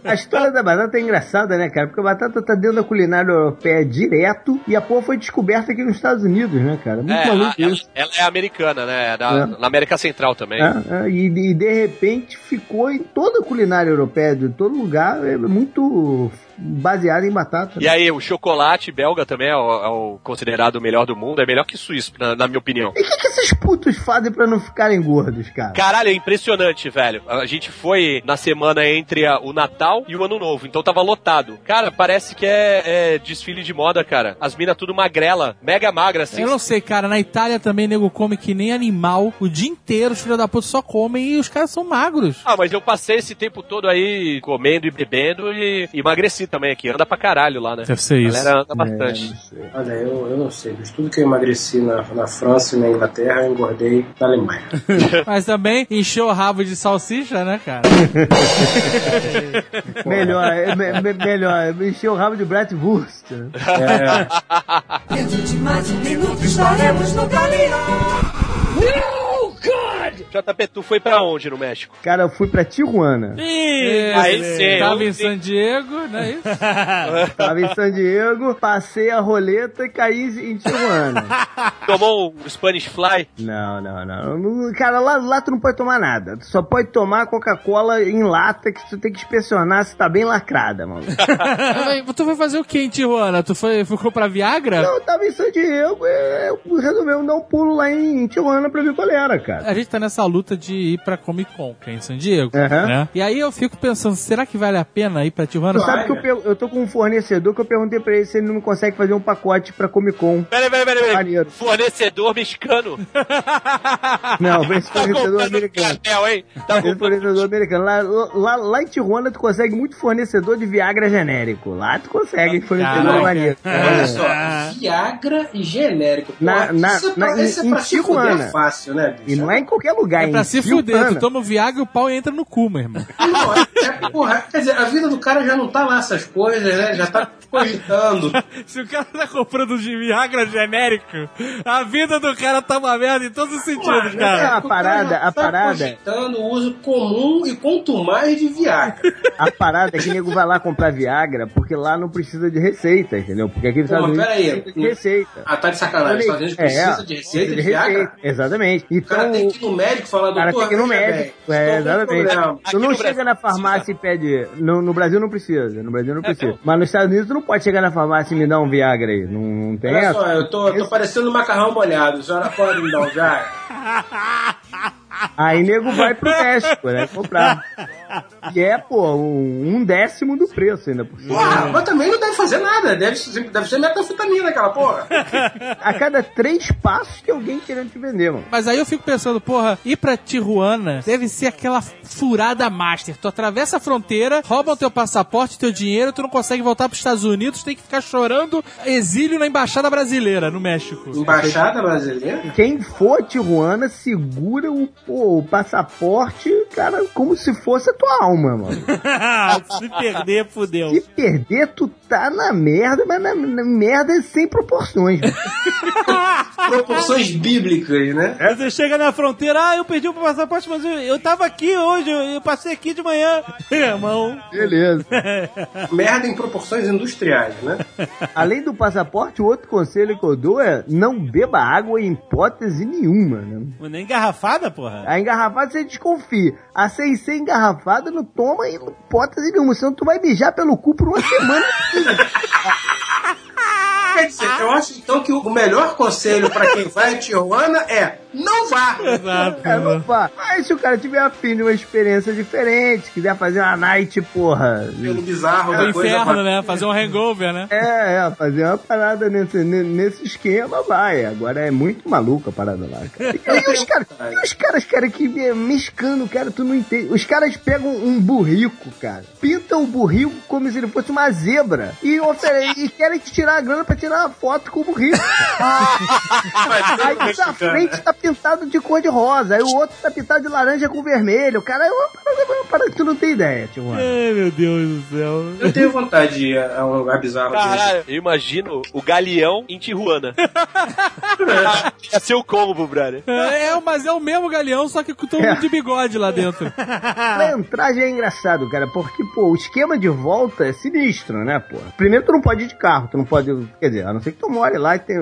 A história da batata é engraçada, né, cara? Porque a batata tá dentro da culinária europeia direto e a porra foi descoberta aqui nos Estados Unidos, né, cara? Muito É, maluco ela, isso. ela é americana, né? Da- É. Na América Central também. É, é, e, e de repente ficou em toda a culinária europeia, de todo lugar, é muito baseada em batata. E aí, o chocolate belga também é o, é o considerado o melhor do mundo, é melhor que suíço, na, na minha opinião. E o que esses putos fazem pra não ficarem gordos, cara? Caralho, é impressionante, velho. A gente foi na semana entre a- o Natal e o Ano Novo, então tava lotado. Cara, parece que é, é desfile de moda, cara. As minas tudo magrela, mega magra, assim. Eu não sei, cara. Na Itália também nego come que nem animal. O dia inteiro os filhos da puta só comem e os caras são magros. Ah, mas eu passei esse tempo todo aí comendo e bebendo e e emagreci também aqui. Anda pra caralho lá, né? Deve ser A isso. galera anda É, bastante. sei. Olha, eu, eu não sei. De tudo que eu emagreci na, na França e na Inglaterra, eu engordei na Alemanha. (laughs) Mas também encheu o rabo de salsicha, né, cara? (laughs) Melhor, é, me- me- melhor, encher o rabo de Bratwurst. né? Dentro de mais um minuto estaremos no Galeão. JP, tu foi pra onde no México? Cara, eu fui pra Tijuana. Ih, Aí sim, Tava eu em. San Diego, não é isso? (laughs) Tava em San Diego, passei a roleta e caí em Tijuana. (laughs) Tomou um Spanish Fly? Não, não, não. Cara, lá, lá tu não pode tomar nada. Tu só pode tomar Coca-Cola em lata que tu tem que inspecionar se tá bem lacrada, mano. (laughs) Mas tu foi fazer o que em Tijuana? Tu foi, foi comprar Viagra? Não, eu tava em San Diego, é, eu resolveu dar um pulo lá em Tijuana pra ver qual era, cara. A gente tá nessa essa luta de ir pra Comic Con, que é em San Diego, Aham. né? E aí eu fico pensando, será que vale a pena ir pra Tijuana? Tu sabe que eu, eu tô com um fornecedor que eu perguntei pra ele se ele não consegue fazer um pacote pra Comic Con. Peraí, peraí, peraí. Maneiro. Fornecedor mexicano. (laughs) Não, esse Tá fornecedor comprando americano. cartel, hein? Tá fornecedor americano. Lá, lá, lá em Tijuana tu consegue muito fornecedor de Viagra genérico. Lá tu consegue fornecedor maneiro. (laughs) Olha só, Viagra e genérico. Pô, Na- na- isso é na- pra, isso é em- pra em se Tijuana. fácil, né, bicho? E não é em qualquer lugar, É pra se fuder, tu toma o Viagra e o pau entra no cu, meu irmão. (laughs) Não, é, é, porra, quer dizer, a vida do cara já não tá lá essas coisas, né? Já tá cogitando. (laughs) Se o cara tá comprando de Viagra genérico, a vida do cara tá uma merda em todos os sentidos, É, cara. a parada, a tá parada, cogitando o uso comum e quanto mais de Viagra. (laughs) a parada é que o nego vai lá comprar Viagra porque lá não precisa de receita, entendeu? Porque aqui nos Pô, Estados mas Unidos peraí. precisa de receita. Ah, tá de sacanagem. Os Estados Unidos precisa de receita de Viagra? Exatamente. O Então, cara tem que ir no médico falar, o cara doutor, tem que ir no médico. É, exatamente. Tu não chega Brasil na farmácia e pede. No, no Brasil não precisa. No Brasil não precisa. Mas nos Estados Unidos tu não pode chegar na farmácia e me dar um Viagra aí. Não, não tem Olha essa. só, eu tô, tô parecendo um macarrão molhado. A senhora pode me dar um Viagra? Aí nego vai pro México, né? Comprar. (laughs) (laughs) E é, pô, um, décimo do preço ainda por cima. Porra, mas também não deve fazer nada. Deve, ser- deve ser metanfetamina aquela porra. A cada três passos tem alguém querendo te vender, mano. Mas aí eu fico pensando, porra, ir pra Tijuana deve ser aquela furada master. Tu atravessa a fronteira, roubam teu passaporte, teu dinheiro, tu não consegue voltar pros Estados Unidos, tem que ficar chorando exílio na embaixada brasileira, no México. Embaixada brasileira? Quem for a Tijuana, segura o, pô, o passaporte, cara, como se fosse a tua alma, mano. (laughs) Se perder, fudeu. Se perder, tu tá na merda, mas na, na merda sem proporções. mano. (laughs) Proporções bíblicas, né? Aí Você chega na fronteira, ah, eu perdi o passaporte, mas eu, eu tava aqui hoje, eu, eu passei aqui de manhã. (laughs) Irmão. Beleza. Merda em proporções industriais, né? Além do passaporte, o outro conselho que eu dou é não beba água em hipótese nenhuma, né? Nem engarrafada, porra. A engarrafada você desconfia. A sem ser engarrafada não toma hipótese nenhuma, senão tu vai mijar pelo cu por uma semana. (laughs) Quer dizer, eu acho então que o melhor conselho pra quem vai a Tijuana é não vá! Exato. É, não vá. Mas se o cara tiver afim de uma experiência diferente, quiser fazer uma night, porra. Pelo bizarro O da coisa. inferno, né? Fazer um hangover, né? É, é, fazer uma parada nesse, ne- nesse esquema, vai. Agora é muito maluco a parada lá, cara. E, os caras, os caras, cara, que é mexicano, cara, tu não entende. Os caras pegam um burrico, cara, pintam o burrico como se ele fosse uma zebra e, ofere- e querem te tirar a grana pra tirar uma foto com o burrico. (laughs) Aí o da frente tá pintado de cor de rosa, aí o outro tá pintado de laranja com vermelho. Cara, é uma parada, é uma parada que tu não tem ideia, tio. mano. Ai, meu Deus do céu. Eu tenho vontade de ir a um lugar bizarro. Caralho, eu imagino o galeão em Tijuana. (laughs) Ser o combo, brother. É, é, mas é o mesmo galeão, só que com todo mundo de bigode lá dentro. (laughs) Pra entrar já é engraçado, cara, porque, pô, o esquema de volta é sinistro, né, pô? Primeiro, tu não pode ir de carro, tu não pode, quer dizer, a não ser que tu more lá e tem,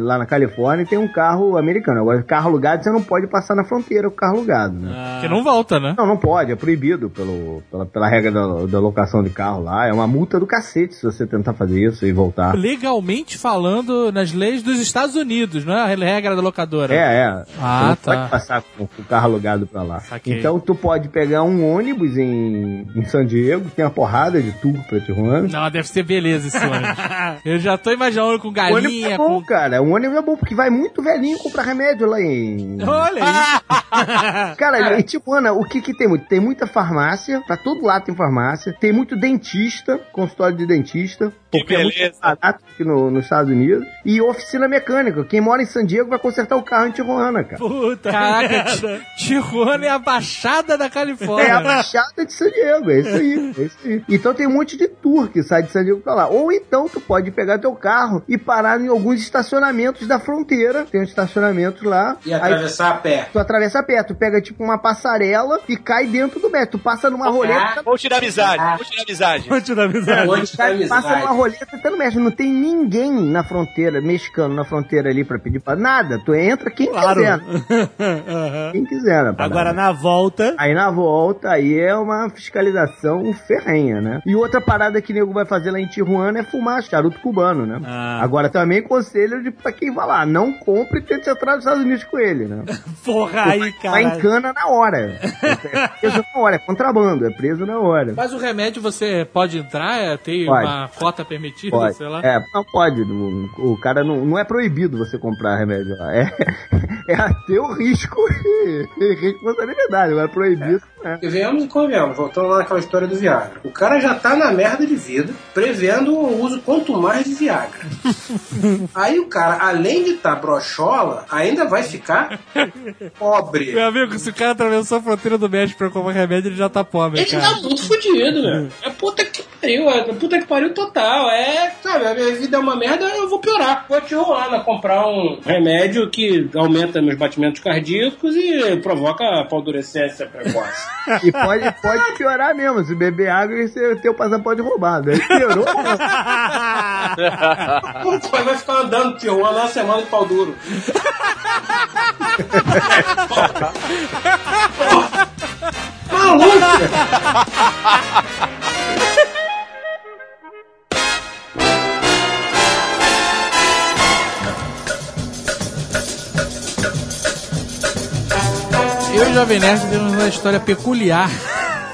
lá na Califórnia e tem um carro americano. Agora, carro alugado, você não pode passar na fronteira com carro alugado, né? Que não volta, né? Não, não pode, é proibido pelo, pela, pela regra da, da locação de carro lá. É uma multa do cacete se você tentar fazer isso e voltar. Legalmente falando nas leis dos Estados Unidos, não é a regra da locadora. É, é. Ah, Você não tá. pode passar com, com o carro alugado pra lá. Saquei. Então tu pode pegar um ônibus em, em San Diego, tem uma porrada de tour pra Tijuana. Não, deve ser beleza esse ônibus. (laughs) Eu já tô imaginando com O ônibus galinha, é bom, com. cara. O ônibus é bom porque vai muito velhinho comprar remédio lá em. Olha aí. (laughs) Cara, em Tijuana, o que que tem muito? Tem muita farmácia, pra todo lado tem farmácia. Tem muito dentista, consultório de dentista. Porque é muito barato aqui no- nos Estados Unidos. E oficina mecânica. Quem mora em San Diego vai consertar o carro em Tijuana, cara. Puta Caraca, Tijuana é a baixada da É a Califórnia. Baixada de San Diego, é isso aí, é isso aí. Então tem um monte de tour que sai de San Diego pra lá. Ou então tu pode pegar teu carro e parar em alguns estacionamentos da fronteira. Tem um estacionamento lá. E Aí atravessar a pé. tu atravessa a pé, tu pega tipo uma passarela e cai dentro do metro. Tu passa numa roleta. Vou tirar amizade, vou tirar amizade. Vou te dar amizade. Onde tá a Cai, passa numa amizade? rolê, você tá no México, não tem ninguém na fronteira, mexicano na fronteira ali pra pedir pra nada. Tu entra quem Claro. quiser. (laughs) Quem quiser, né? Agora, na volta... Aí na volta, aí é uma fiscalização ferrenha, né? E outra parada que o nego vai fazer lá em Tijuana é fumar charuto cubano, né? Ah. Agora também conselho de pra quem vai lá, não compre e tente entrar nos Estados Unidos com ele, né? (laughs) Porra, aí, Vai cara. em cana na hora. É preso na hora, é contrabando, é preso na hora. Mas o remédio você pode entrar, é, tem Pode. uma cota permitida, Pode. sei lá. É, não pode. não- O cara não, não é proibido você comprar remédio lá. É, (laughs) é a teu risco e, e responsabilidade. Não é né? E venhamos e convenhamos, voltando lá naquela história do Viagra. O cara já tá na merda de vida, prevendo o uso quanto mais de Viagra. (laughs) Aí o cara, além de estar brochola, ainda vai ficar pobre. Meu amigo, se o cara atravessou a fronteira do México pra comprar remédio, ele já tá pobre, Ele cara. tá muito fudido, velho. É puta que pariu, é puta que pariu total. É, sabe, a minha vida é uma merda, eu vou piorar. Vou te Tijuana comprar um remédio que aumenta meus batimentos cardíacos e provoca apaldurecência precoce. (laughs) E pode, pode piorar mesmo. Se beber água e você ter o passaporte roubado. Aí piorou. Pô, vai ficar andando Tijuana uma semana de pau duro. (laughs) Maluco! (laughs) Eu e o Jovem Nerd temos uma história peculiar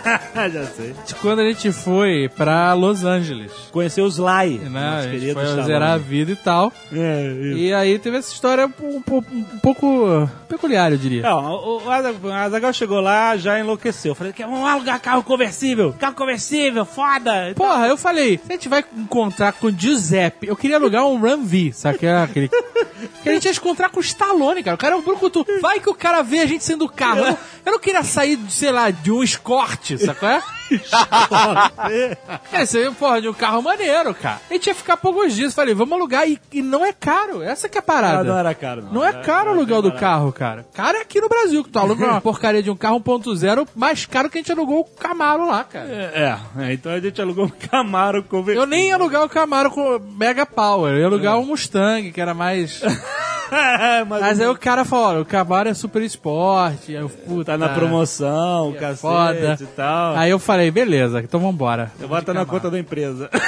(laughs) Já sei. de quando a gente foi pra Los Angeles. Conheceu o Sly. Né? A gente foi Stallone. zerar a vida e tal. É, isso. E aí teve essa história um, po- um pouco peculiar, eu diria. Não, o, o Azag- o Azaghal chegou lá, já enlouqueceu. Falei, vamos alugar carro conversível. Carro conversível, foda. Porra, eu falei, se a gente vai encontrar com Giuseppe, eu queria alugar um Ram V, sabe? É aquele... (laughs) Que a gente ia encontrar com o Stallone, cara. O cara é um brucutu. Vai que o cara vê a gente sendo do carro. Eu não, eu não queria sair, sei lá, de um Sacou? É? (laughs) É, você porra, de um carro maneiro, cara. A gente ia ficar poucos dias. Falei, vamos alugar. E, e não é caro. Essa que é a Ah, parada. não era caro, não. Não é Era- caro o era aluguel do barato. carro, cara. Caro é aqui no Brasil, que tu aluga uma (laughs) porcaria de um carro 1.0 mais caro que a gente alugou o Camaro lá, cara. É, é, então a gente alugou um Camaro conversível. Eu nem ia alugar o Camaro com Mega Power, eu ia alugar o Mustang, que era mais. (laughs) (laughs) mas Mas aí o cara falou: olha, o Camaro é super esporte, aí eu, puta, tá na promoção, é cacete foda. e tal. Aí eu falei: beleza, então vambora. eu boto na conta da empresa. (laughs)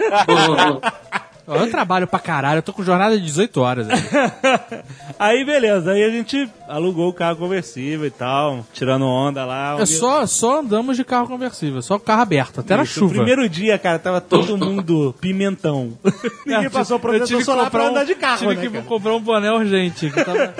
(laughs) Eu trabalho pra caralho, eu tô com jornada de 18 horas. aí. (laughs) aí beleza, aí a gente alugou o carro conversível e tal, tirando onda lá. É só, só andamos de carro conversível, só carro aberto, até na Isso, chuva. O primeiro dia, cara, tava todo (laughs) mundo pimentão. (laughs) Ninguém passou eu protetor tive que solar pra um- andar de carro, Tive né, que cara? comprar um boné urgente. Tava-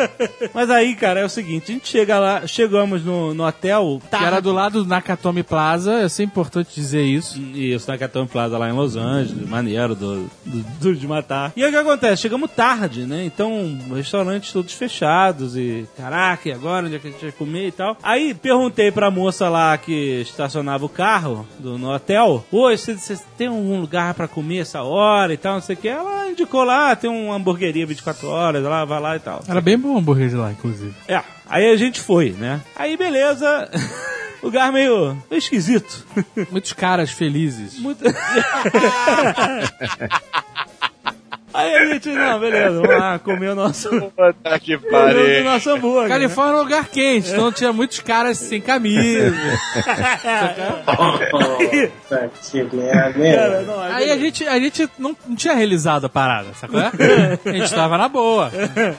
Mas aí, cara, é o seguinte, a gente chega lá, chegamos no, no hotel, que era do lado do Nakatomi Plaza, é sempre importante dizer isso. Isso, na Catão Plaza lá em Los Angeles, maneiro, do, do, de matar. E aí o que acontece? Chegamos tarde, né? Então, restaurantes todos fechados e, caraca, e agora onde é que a gente vai comer e tal? Aí perguntei pra moça lá que estacionava o carro do, no hotel, oi, você, você tem algum lugar pra comer essa hora e tal, não sei o que. Ela indicou lá, tem uma hamburgueria 24 horas, lá, vai lá e tal. Era bem bom o hambúrguer de lá, inclusive. É, aí a gente foi, né? Aí beleza, (laughs) lugar meio, meio esquisito. Muitos caras felizes. Muito. (laughs) Aí a gente, não, beleza, vamos lá comer o nosso, (laughs) Puta que comer (laughs) o pariu. nosso hambúrguer. né? Califórnia é um lugar quente, então tinha muitos caras sem camisa. Puta que merda, aí Aí a gente, a gente não, não tinha realizado a parada, sacou? A gente tava na boa,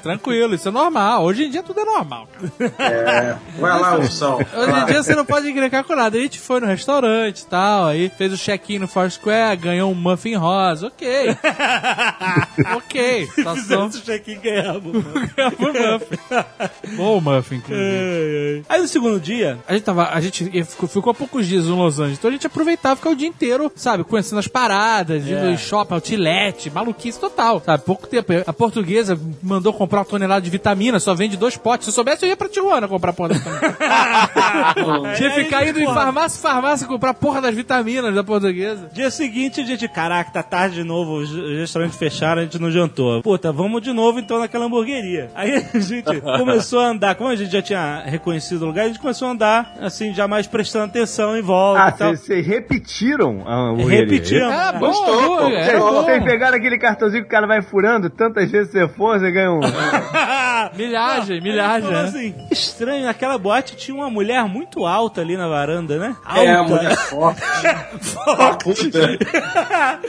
tranquilo, isso é normal. Hoje em dia tudo é normal, cara. É, vai lá, Ursão. Hoje em dia você não pode encrencar com nada. A gente foi no restaurante e tal, aí fez o check-in no Foursquare, ganhou um muffin rosa, ok. (laughs) (laughs) ok, situação... fizemos o check-in ganhamos. Ganhamos o muffin. Bom muffin, inclusive. Aí no segundo dia, A gente tava, a gente ficou, ficou poucos dias em Los Angeles, então a gente aproveitava ficar o dia inteiro, sabe, conhecendo as paradas, indo em shopping, outlet, maluquice total, sabe, pouco tempo. A portuguesa mandou comprar uma tonelada de vitamina, só vende dois potes. Se eu soubesse, eu ia pra Tijuana comprar porra da vitamina. (laughs) Tinha que ficar indo em farmácia farmácia comprar porra das vitaminas da portuguesa. dia seguinte a gente, caraca, tá tarde de novo, os os restaurantes a gente não jantou. Puta, vamos de novo então naquela hamburgueria. Aí a gente (laughs) começou a andar, como a gente já tinha reconhecido o lugar, a gente começou a andar, assim, já mais prestando atenção em volta Ah, vocês repetiram a hamburgueria? Repetimos. É, bom, Gostou, pô. é Vocês, vocês pegaram aquele cartãozinho que o cara vai furando, tantas vezes você for, você ganha um. (laughs) Milhagem, Ele milhagem. falou né? assim, estranho, naquela boate tinha uma mulher muito alta ali na varanda, né? Alta. É, a mulher forte.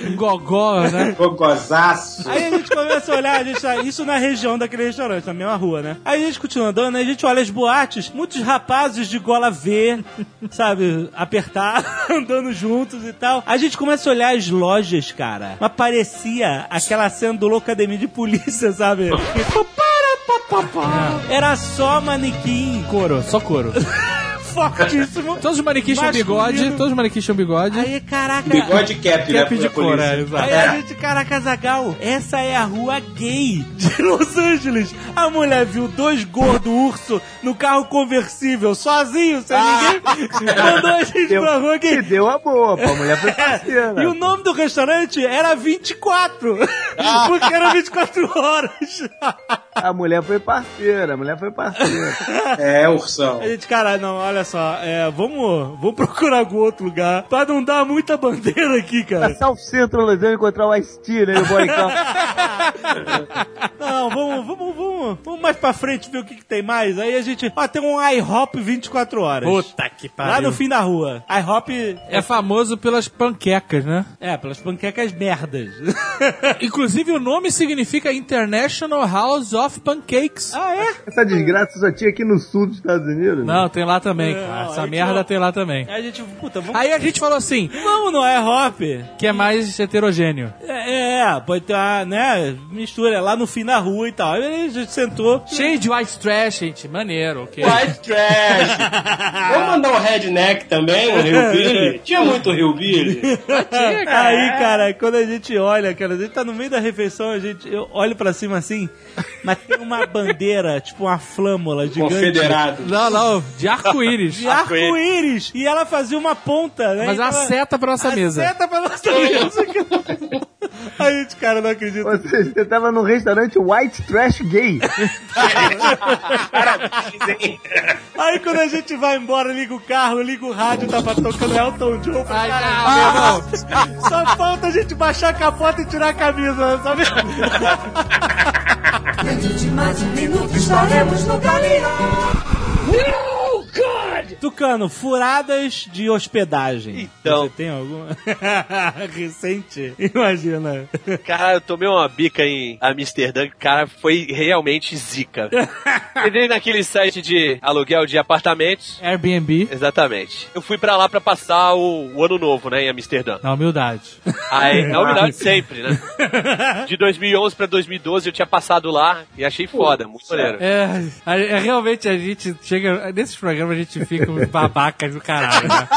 Um gogó, né? (laughs) Gogozaço. Aí a gente começa a olhar, a gente tá, isso na região daquele restaurante, na mesma rua, né? Aí a gente continua andando, aí a gente olha as boates, muitos rapazes de gola V, sabe, apertar, (laughs) andando juntos e tal. A gente começa a olhar as lojas, cara. Mas parecia aquela cena do Loucademia de Polícia, sabe? (laughs) Era só manequim Couro, só couro. (laughs) fortíssimo. Todos os manequins tinham bigode, todos os manequins tinham bigode. Aí, caraca. Bigode cap, né? Cap de polícia. é, exato. Aí a gente, caraca, Zagal, essa é a rua gay de Los Angeles. A mulher viu dois gordos urso no carro conversível, sozinho, sem ninguém. Mandou a gente Deu, pra rua e gay. deu a boa, pô, a mulher foi parceira. E o nome do restaurante era 24. Porque era 24 horas. A mulher foi parceira, a mulher foi parceira. (laughs) É, ursão. A gente, cara, não, olha só, é, vamos, vamos (laughs) procurar algum outro lugar pra não dar muita bandeira aqui, cara. Passar o centro Los Angeles encontrar o Ice-T, né, o Boricão. (laughs) Não, vamos, vamos, vamos, vamos mais pra frente ver o que, que tem mais. Aí a gente, ó, tem um IHOP 24 horas. Puta que pariu. Lá no fim da rua. IHOP É famoso pelas panquecas, né? é, pelas panquecas merdas. (laughs) Inclusive o nome significa International House of Pancakes. ah, é? Essa desgraça só tinha aqui no sul dos Estados Unidos. né? Não, tem lá também, É, cara. ó, Essa merda tinha- tem lá também. Aí a gente, puta, vamos, Aí a gente falou assim, vamos no IHOP. que é mais heterogêneo. É, é, pode ter uma, né, mistura lá no fim da rua e tal. Aí a gente sentou. Cheio de white trash, gente. Maneiro, ok. White trash. (laughs) Vamos mandar um redneck também, um Hillbilly? (laughs) Tinha muito Hillbilly. Aí, cara, quando a gente olha, cara, a gente tá no meio da refeição, a gente, eu olho pra cima assim, mas tem uma bandeira, (laughs) tipo uma flâmula gigante. Confederado. Não, não, de arco-íris. De arco-íris. E ela fazia uma ponta, né? Mas Então uma ela- seta pra nossa a mesa. Seta pra nossa mesa. A gente, (laughs) cara, não acredita. Ou seja, você tava num restaurante white trash gay. (laughs) Aí quando a gente vai embora, liga o carro, liga o rádio, tava tocando Elton John. Ai, Caralho, meu irmão. Só falta a gente baixar a capota e tirar a camisa, sabe? Dentro de mais um minuto estaremos no Galeão. (laughs) Tucano, furadas de hospedagem. Então. Você tem alguma? (laughs) Recente? Imagina. Cara, eu tomei uma bica em Amsterdã, que, cara, foi realmente zica. (laughs) Entrei naquele site de aluguel de apartamentos. Airbnb. Exatamente. Eu fui pra lá pra passar o, o ano novo, né, em Amsterdã. Na humildade. Aí, na humildade (laughs) sempre, né? De 2011 pra 2012 eu tinha passado lá e achei foda, muito maneiro. É, é, realmente a gente chega. Nesses programas a gente fica uns babacas do caralho, né?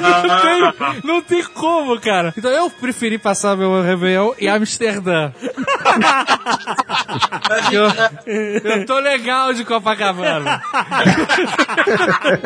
não, tem, não tem como, cara. Então eu preferi passar meu Réveillon em Amsterdã. (laughs) eu, eu tô legal de Copacabana.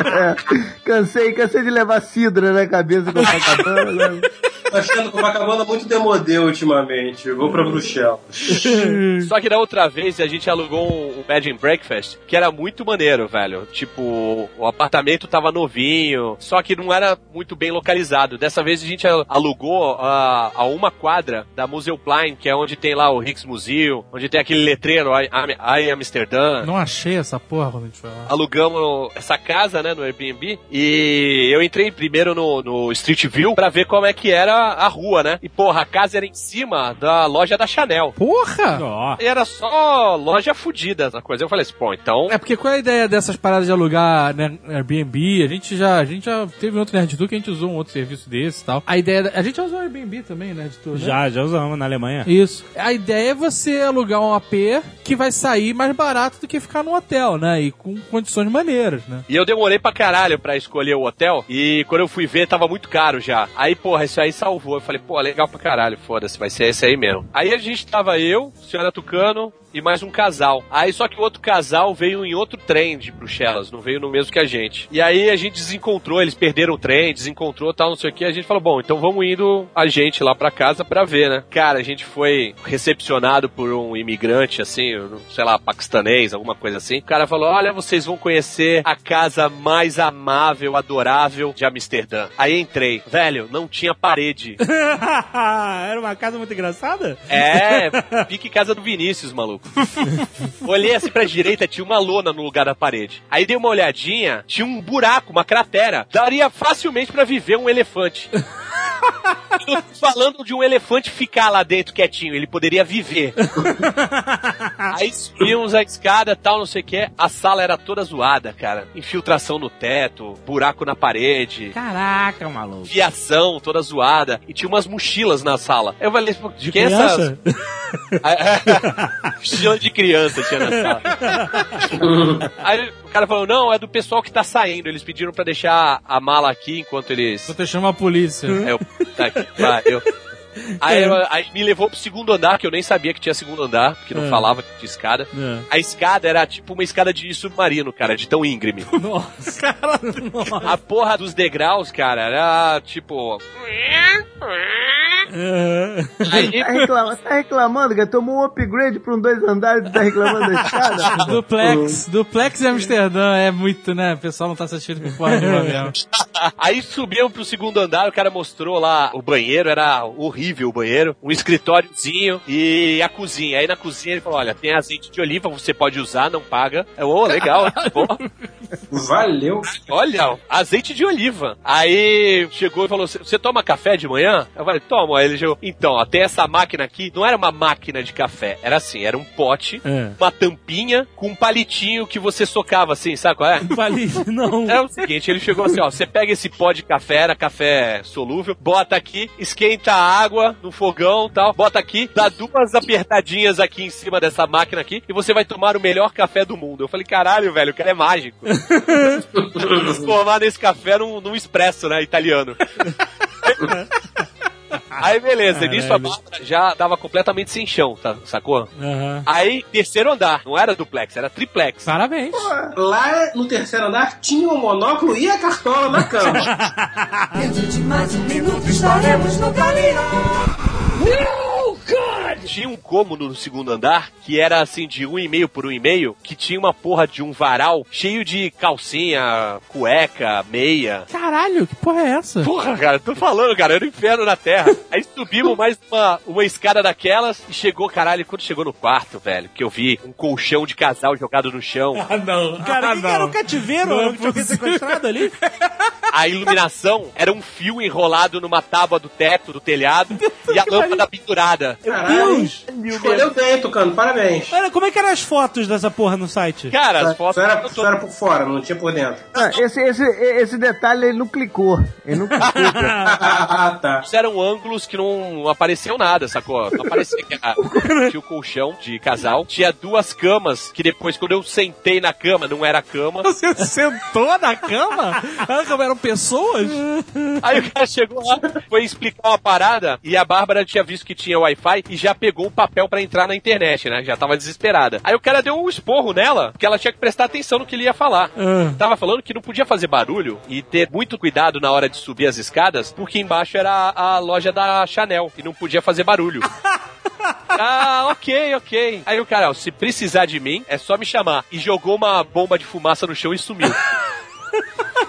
É, cansei, cansei de levar cidra na cabeça com a cabana. Tô achando que o Vacabanda muito demodê ultimamente. Vou pra Bruxelas. (laughs) Só que da outra vez a gente alugou um, um bed and breakfast que era muito maneiro, velho. Tipo, o apartamento tava novinho, só que não era muito bem localizado. Dessa vez a gente al- alugou a, a uma quadra da Museuplein, que é onde tem lá o Rijksmuseum, onde tem aquele letreiro I, I, I Amsterdã. Não achei essa porra quando a gente foi lá. alugamos essa casa, né, no Airbnb, e eu entrei primeiro no, no Street View pra ver como é que era a rua, né? E porra, a casa era em cima da loja da Chanel. Porra! E era só loja fudida essa coisa. Eu falei assim, pô, então. É porque qual é a ideia dessas paradas de alugar né, Airbnb? A gente já, a gente já teve um outro Nerd Tour que a gente usou um outro serviço desse e tal. A ideia, da- a gente já usou Airbnb também, Nerd Tour, né? Já, já usamos na Alemanha. Isso. A ideia é você alugar um AP que vai sair mais barato do que ficar num hotel, né? E com condições maneiras, né? E eu demorei pra caralho pra escolher o hotel. E quando eu fui ver, tava muito caro já. Aí, porra, isso aí salvou. Eu falei, pô, legal pra caralho, foda-se, vai ser esse aí mesmo. Aí a gente tava eu, senhora Tucano e mais um casal. Aí só que o outro casal veio em outro trem de Bruxelas, não veio no mesmo que a gente. E aí a gente desencontrou, eles perderam o trem, desencontrou tal, não sei o que. A gente falou, bom, então vamos indo a gente lá pra casa pra ver, né? Cara, a gente foi recepcionado por um imigrante, assim, sei lá, paquistanês, alguma coisa assim. O cara falou: Olha, vocês vão conhecer a casa mais amável, adorável de Amsterdã. Aí entrei. Velho, não tinha parede. (laughs) Era uma casa muito engraçada? É, (laughs) pique casa do Vinícius, maluco. Olhei assim pra direita, tinha uma lona no lugar da parede. Aí dei uma olhadinha, tinha um buraco, uma cratera. Daria facilmente pra viver um elefante. (laughs) Falando de um elefante ficar lá dentro quietinho, ele poderia viver. (laughs) (laughs) Aí subimos a escada tal, não sei o que. A sala era toda zoada, cara. Infiltração no teto, buraco na parede. Caraca, maluco. Fiação toda zoada. E tinha umas mochilas na sala. Eu falei, pô, de quem é essa. (laughs) (laughs) Mochila de criança tinha na sala. Aí o cara falou: não, é do pessoal que tá saindo. Eles pediram pra deixar a mala aqui enquanto eles. Vou te chamar a polícia. É, eu, tá aqui, pariu. Aí, eu- aí me levou pro segundo andar, que eu nem sabia que tinha segundo andar, porque não É. falava que tinha escada. É. A escada era tipo uma escada de submarino, cara, de tão íngreme. (laughs) Nossa, cara, nossa. A porra dos degraus, cara, era tipo. Aí, Tá reclamando, tá reclamando, cara? Tomou um upgrade pra um dois andares e tá reclamando da escada? Duplex, duplex em Amsterdã é muito, né? O pessoal não tá satisfeito com porra nenhuma mesmo. Aí subimos pro segundo andar, o cara mostrou lá o banheiro, era horrível o banheiro, um escritóriozinho e a cozinha. Aí na cozinha ele falou: olha, tem azeite de oliva, você pode usar, não paga. Eu, ô, legal, (laughs) pô. Valeu. Olha, azeite de oliva. Aí chegou e falou: Você toma café de manhã? Eu falei: Toma. Aí ele chegou: Então, tem essa máquina aqui. Não era uma máquina de café, era assim: era um pote, É. uma tampinha com um palitinho que você socava assim, sabe qual é? Falei, (laughs) não. É o seguinte, ele chegou assim, ó, você pega esse pó de café, era café solúvel, bota aqui, esquenta a água no fogão tal, bota aqui, dá duas apertadinhas aqui em cima dessa máquina aqui e você vai tomar o melhor café do mundo. Eu falei, caralho, velho, o cara é mágico. (laughs) Transformar nesse café num, num expresso, né, italiano. (laughs) (laughs) Aí beleza, nisso a Bárbara já tava completamente sem chão, tá, sacou? Aham. Aí, terceiro andar, não era duplex, era triplex. Parabéns. Lá no terceiro andar tinha o monóculo e a cartola na cama. (laughs) Dentro de mais um minuto estaremos no Tinha um cômodo no segundo andar que era assim de um e meio por um e meio, que tinha uma porra de um varal cheio de calcinha, cueca, meia. Caralho, que porra é essa? Porra, cara, tô falando, cara, era um inferno na terra. Aí subimos mais uma, uma escada daquelas e chegou, caralho, quando chegou no quarto, velho, que eu vi um colchão de casal jogado no chão. Ah, não. Cara, Ah, que não. era um cativeiro? Não é Não tinha sequestrado ali? A iluminação era um fio enrolado numa tábua do teto, do telhado, e a lâmpada pendurada. Caralho. Deus. Escolheu bem, Tucano, parabéns. Olha, como é que eram as fotos dessa porra no site? Cara, as Só fotos. era, só era por fora, não tinha por dentro. Ah, esse, esse, esse detalhe ele não clicou. Ele não clicou. (laughs) Ah, tá. eram ângulos que não apareciam nada, sacou? Não aparecia que era, (laughs) tinha o colchão de casal, tinha duas camas, que depois, quando eu sentei na cama, não era cama. Você sentou na cama? Ah, eram pessoas? Aí o cara chegou lá, foi explicar uma parada, e a Bárbara tinha visto que tinha Wi-Fi e já pegou o papel pra entrar na internet, né? Já tava desesperada. Aí o cara deu um esporro nela, porque ela tinha que prestar atenção no que ele ia falar. Ah. Tava falando que não podia fazer barulho e ter muito cuidado na hora de subir as escadas, porque embaixo era a, a loja da Chanel e não podia fazer barulho. (laughs) Ah, ok, ok. Aí o cara, ó, se precisar de mim, é só me chamar. E jogou uma bomba de fumaça no chão e sumiu. (laughs)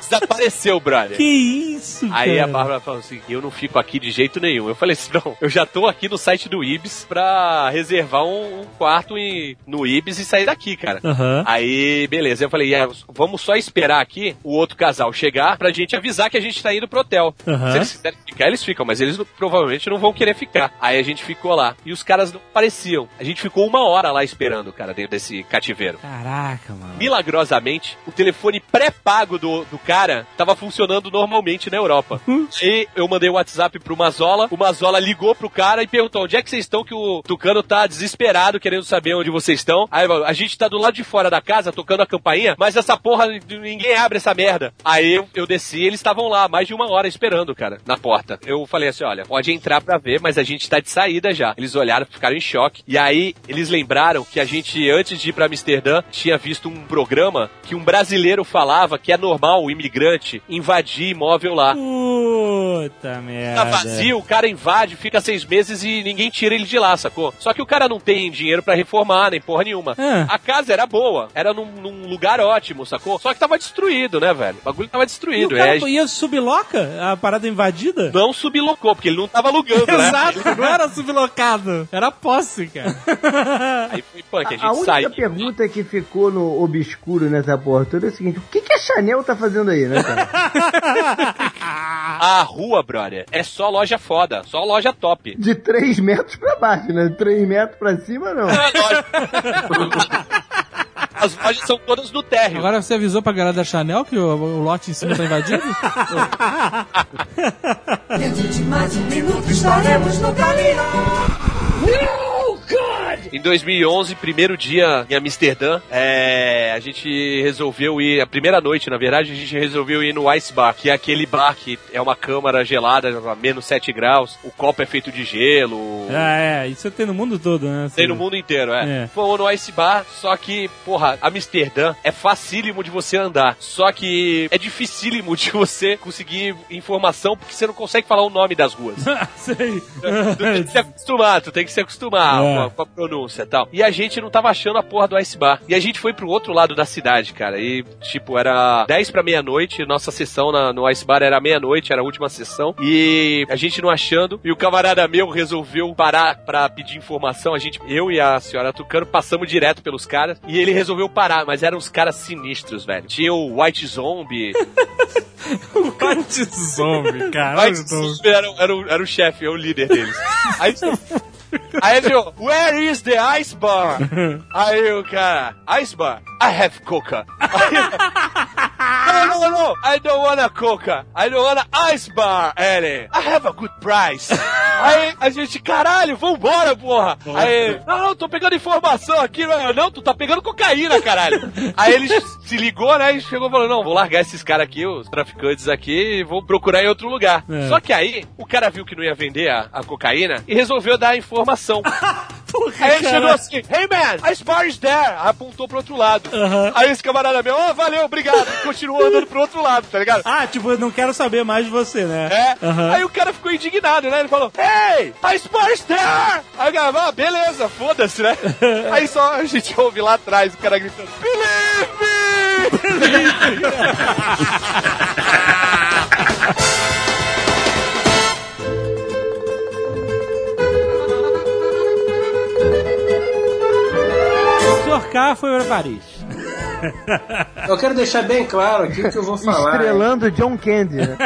Desapareceu, brother. Que isso, Aí a cara? Bárbara falou assim: eu não fico aqui de jeito nenhum. Eu falei assim: não, eu já tô aqui no site do Ibis pra reservar um, um quarto em- no Ibis e sair daqui, cara. Aham. Aí, beleza. Eu falei, é, vamos só esperar aqui o outro casal chegar pra gente avisar que a gente tá indo pro hotel. Aham. Se eles quiserem ficar, eles ficam, mas eles provavelmente não vão querer ficar. Aí a gente ficou lá. E os caras não apareciam. A gente ficou uma hora lá esperando, cara, dentro desse cativeiro. Caraca, mano. Milagrosamente, o telefone pré-pago do, do cara tava funcionando normalmente na Europa. E eu mandei o WhatsApp pro Mazola, o Mazola ligou pro cara e perguntou: onde é que vocês estão? Que o Tucano tá desesperado querendo saber onde vocês estão. Aí a gente tá do lado de fora da casa tocando a campainha, mas essa porra, ninguém abre essa merda. Aí eu, eu desci eles estavam lá, mais de uma hora esperando, cara, na porta. Eu falei assim: olha, pode entrar pra ver, mas a gente tá de saída já. Eles olharam, ficaram em choque. E aí eles lembraram que a gente, antes de ir pra Amsterdã, tinha visto um programa que um brasileiro falava que é normal o imigrante, invadir imóvel lá. Puta merda. Tá vazio, o cara invade, fica seis meses e ninguém tira ele de lá, sacou? Só que o cara não tem dinheiro pra reformar, nem porra nenhuma. É. A casa era boa, era num, num lugar ótimo, sacou? Só que tava destruído, né, velho? O bagulho tava E o destruído. cara É, ia subloca a parada invadida? não sublocou, porque ele não tava alugando, né? Exato, não era sublocado. Era posse, cara. (laughs) Aí foi punk, a A, gente a única saiu. pergunta que ficou no obscuro nessa porra toda é o seguinte: o que, que a Chanel tá fazendo aí, né, cara? (laughs) A rua, brother, é só loja foda, só loja top. De 3 metros pra baixo, né? 3 metros pra cima, não. É loja. (laughs) As lojas são todas no térreo. Agora você avisou pra galera da Chanel que o, o lote em cima tá invadido? Dentro de mais um minuto estaremos no (laughs) caminho. Em 2011, primeiro dia em Amsterdã, é, a gente resolveu ir, a primeira noite, na verdade, a gente resolveu ir no Ice Bar, que é aquele bar que é uma câmara gelada, a menos 7 graus, o copo é feito de gelo. Ah, é, isso tem no mundo todo, né? Tem no mundo inteiro, é. É. Fomos no Ice Bar, só que, porra, Amsterdã é facílimo de você andar. Só que é dificílimo de você conseguir informação, porque você não consegue falar o nome das ruas. (laughs) Sei. Tu tem que se acostumar, tu tem que se acostumar É. com, a, com a pronúncia e tal. E a gente não tava achando a porra do Ice Bar. E a gente foi pro outro lado da cidade, cara. E, tipo, era 10 pra meia-noite, nossa sessão na- no Ice Bar era meia-noite, era a última sessão. E a gente não achando. E o camarada meu resolveu parar pra pedir informação. A gente, eu e a senhora Tucano, passamos direto pelos caras. E ele resolveu parar, mas eram uns caras sinistros, velho. Tinha o White Zombie. (laughs) White Zombie, cara. White Zombie era, o- era, o- era o chefe, é o líder deles. Aí, aí ele falou, where is the ice bar? (laughs) Aí o cara, ice bar? I have coca. Aí, no, no, no, I don't want a coca. I don't want a ice bar, Ellie. I have a good price. (laughs) Aí a gente, caralho, vambora, porra. Aí, não, não, tô pegando informação aqui. Não, não, tu tá pegando cocaína, caralho. Aí ele se ligou, né, e chegou e falou, não, vou largar esses caras aqui, os traficantes aqui, e vou procurar em outro lugar. É. Só que aí, o cara viu que não ia vender a, a cocaína e resolveu dar a informação. (laughs) Aí ele chegou assim, hey man, ice bar is there. Apontou pro outro lado. Aí esse camarada meu, ó, valeu, obrigado. E continuou andando pro outro lado, tá ligado? Ah, tipo, eu não quero saber mais de você, né? É. Aí o cara ficou indignado, né? Ele falou, hey, ice bar is there. Aí o cara, ah, beleza, foda-se, né? (laughs) Aí só a gente ouve lá atrás o cara gritando, believe me! O (laughs) Sr. K foi para Paris. (laughs) Eu quero deixar bem claro aqui o que eu vou falar. Estrelando John Candy, né?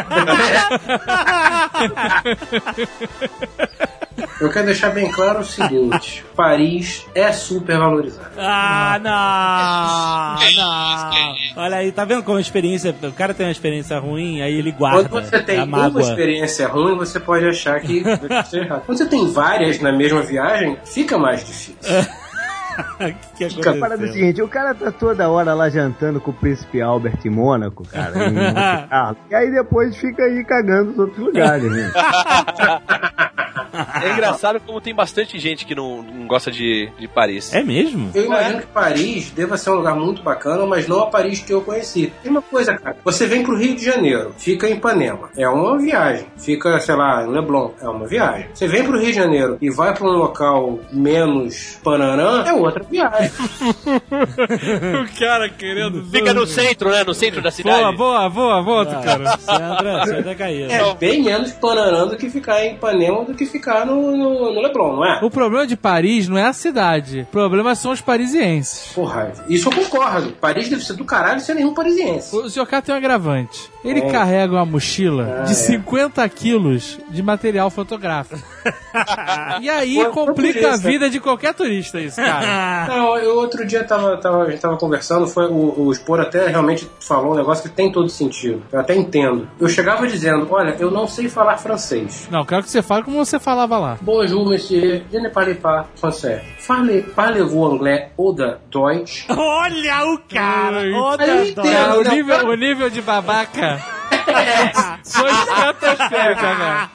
Eu quero deixar bem claro o seguinte: Paris é super valorizado. Ah, não! Não! Olha aí, tá vendo como a experiência. O cara tem uma experiência ruim, aí ele guarda Quando você tem a uma experiência ruim, você pode achar que vai ser errado. Quando você tem várias na mesma viagem, fica mais difícil. (laughs) O (laughs) que Fica A parada é o aconteceu? seguinte, o cara tá toda hora lá jantando com o príncipe Albert em Mônaco, cara. em (laughs) Monte Carlo, e aí depois fica aí cagando nos outros lugares, né? (laughs) (laughs) É engraçado como tem bastante gente que não, não gosta de, de Paris. É mesmo? Eu imagino que Paris deva ser um lugar muito bacana, mas não a Paris que eu conheci. Tem uma coisa, cara. Você vem pro Rio de Janeiro, fica em Ipanema. É uma viagem. Fica, sei lá, em Leblon. É uma viagem. Você vem pro Rio de Janeiro e vai pra um local menos pananã, é outra viagem. (laughs) o cara querendo. Fica no centro, né? No centro da cidade. Boa, boa, boa, boa, cara. Sandra, Sandra Caíra. É bem menos pananã do que ficar em Ipanema do que ficar no, no, no Leblon, não é? O problema de Paris não é a cidade. O problema são os parisienses. Porra, isso eu concordo. Paris deve ser do caralho sem nenhum parisiense. O Sr. K tem um agravante. Ele É. carrega uma mochila Ah, de é. 50 quilos de material fotográfico. E aí foi complica a vida de qualquer turista, isso, cara. (laughs) Não, eu outro dia tava, tava, a gente tava conversando, foi, o, o Spor até realmente falou um negócio que tem todo sentido. Eu até entendo. Eu chegava dizendo, olha, eu não sei falar francês. Não, quero que você fale como você falava lá. Bonjour, monsieur. Je ne parle pas français. Parle, parlez-vous anglais ou da Deutsch? Olha o cara! Entendo. dói. Cara, o, nível, cara. o nível de babaca. Sou estratosférica, cara.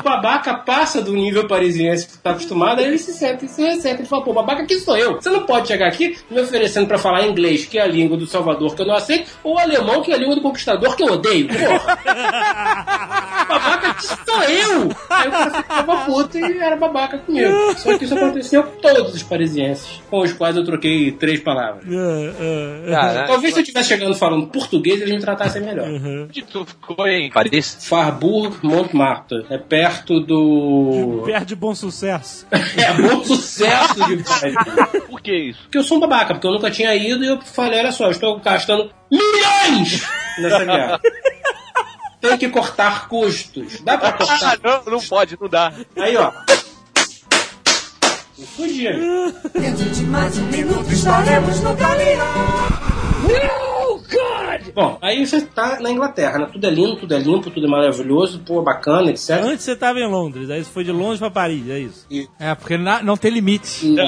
O babaca passa do nível parisiense que tá acostumado, aí ele se senta e se recebe. Ele fala, pô, babaca, aqui sou eu. Você não pode chegar aqui me oferecendo pra falar inglês, que é a língua do Salvador, que eu não aceito, ou alemão, que é a língua do conquistador, que eu odeio. Porra. (laughs) babaca, aqui sou eu. Aí o cara ficava puto e era babaca comigo. Só que isso aconteceu com todos os parisienses, com os quais eu troquei três palavras. Cara, Talvez se eu estivesse chegando falando português, eles me tratassem melhor. onde tu ficou em Paris? Farbourg Montmartre. É perto do. Perde bom sucesso. (laughs) É bom sucesso de Paris. Por que isso? Porque eu sou um babaca, porque eu nunca tinha ido e eu falei, olha só, eu estou gastando milhões nessa viagem. (laughs) Tem que cortar custos. Dá pra Ah, cortar? não, não pode, não dá. Aí, ó. Me fugia. Dentro de mais um minuto estaremos no caminhão. Bom, aí você tá na Inglaterra, né? Tudo é lindo, tudo é limpo, tudo é maravilhoso, pô, bacana, etc. Antes você tava em Londres, aí você foi de Londres pra Paris, é isso. É, porque na- não tem limite. (laughs)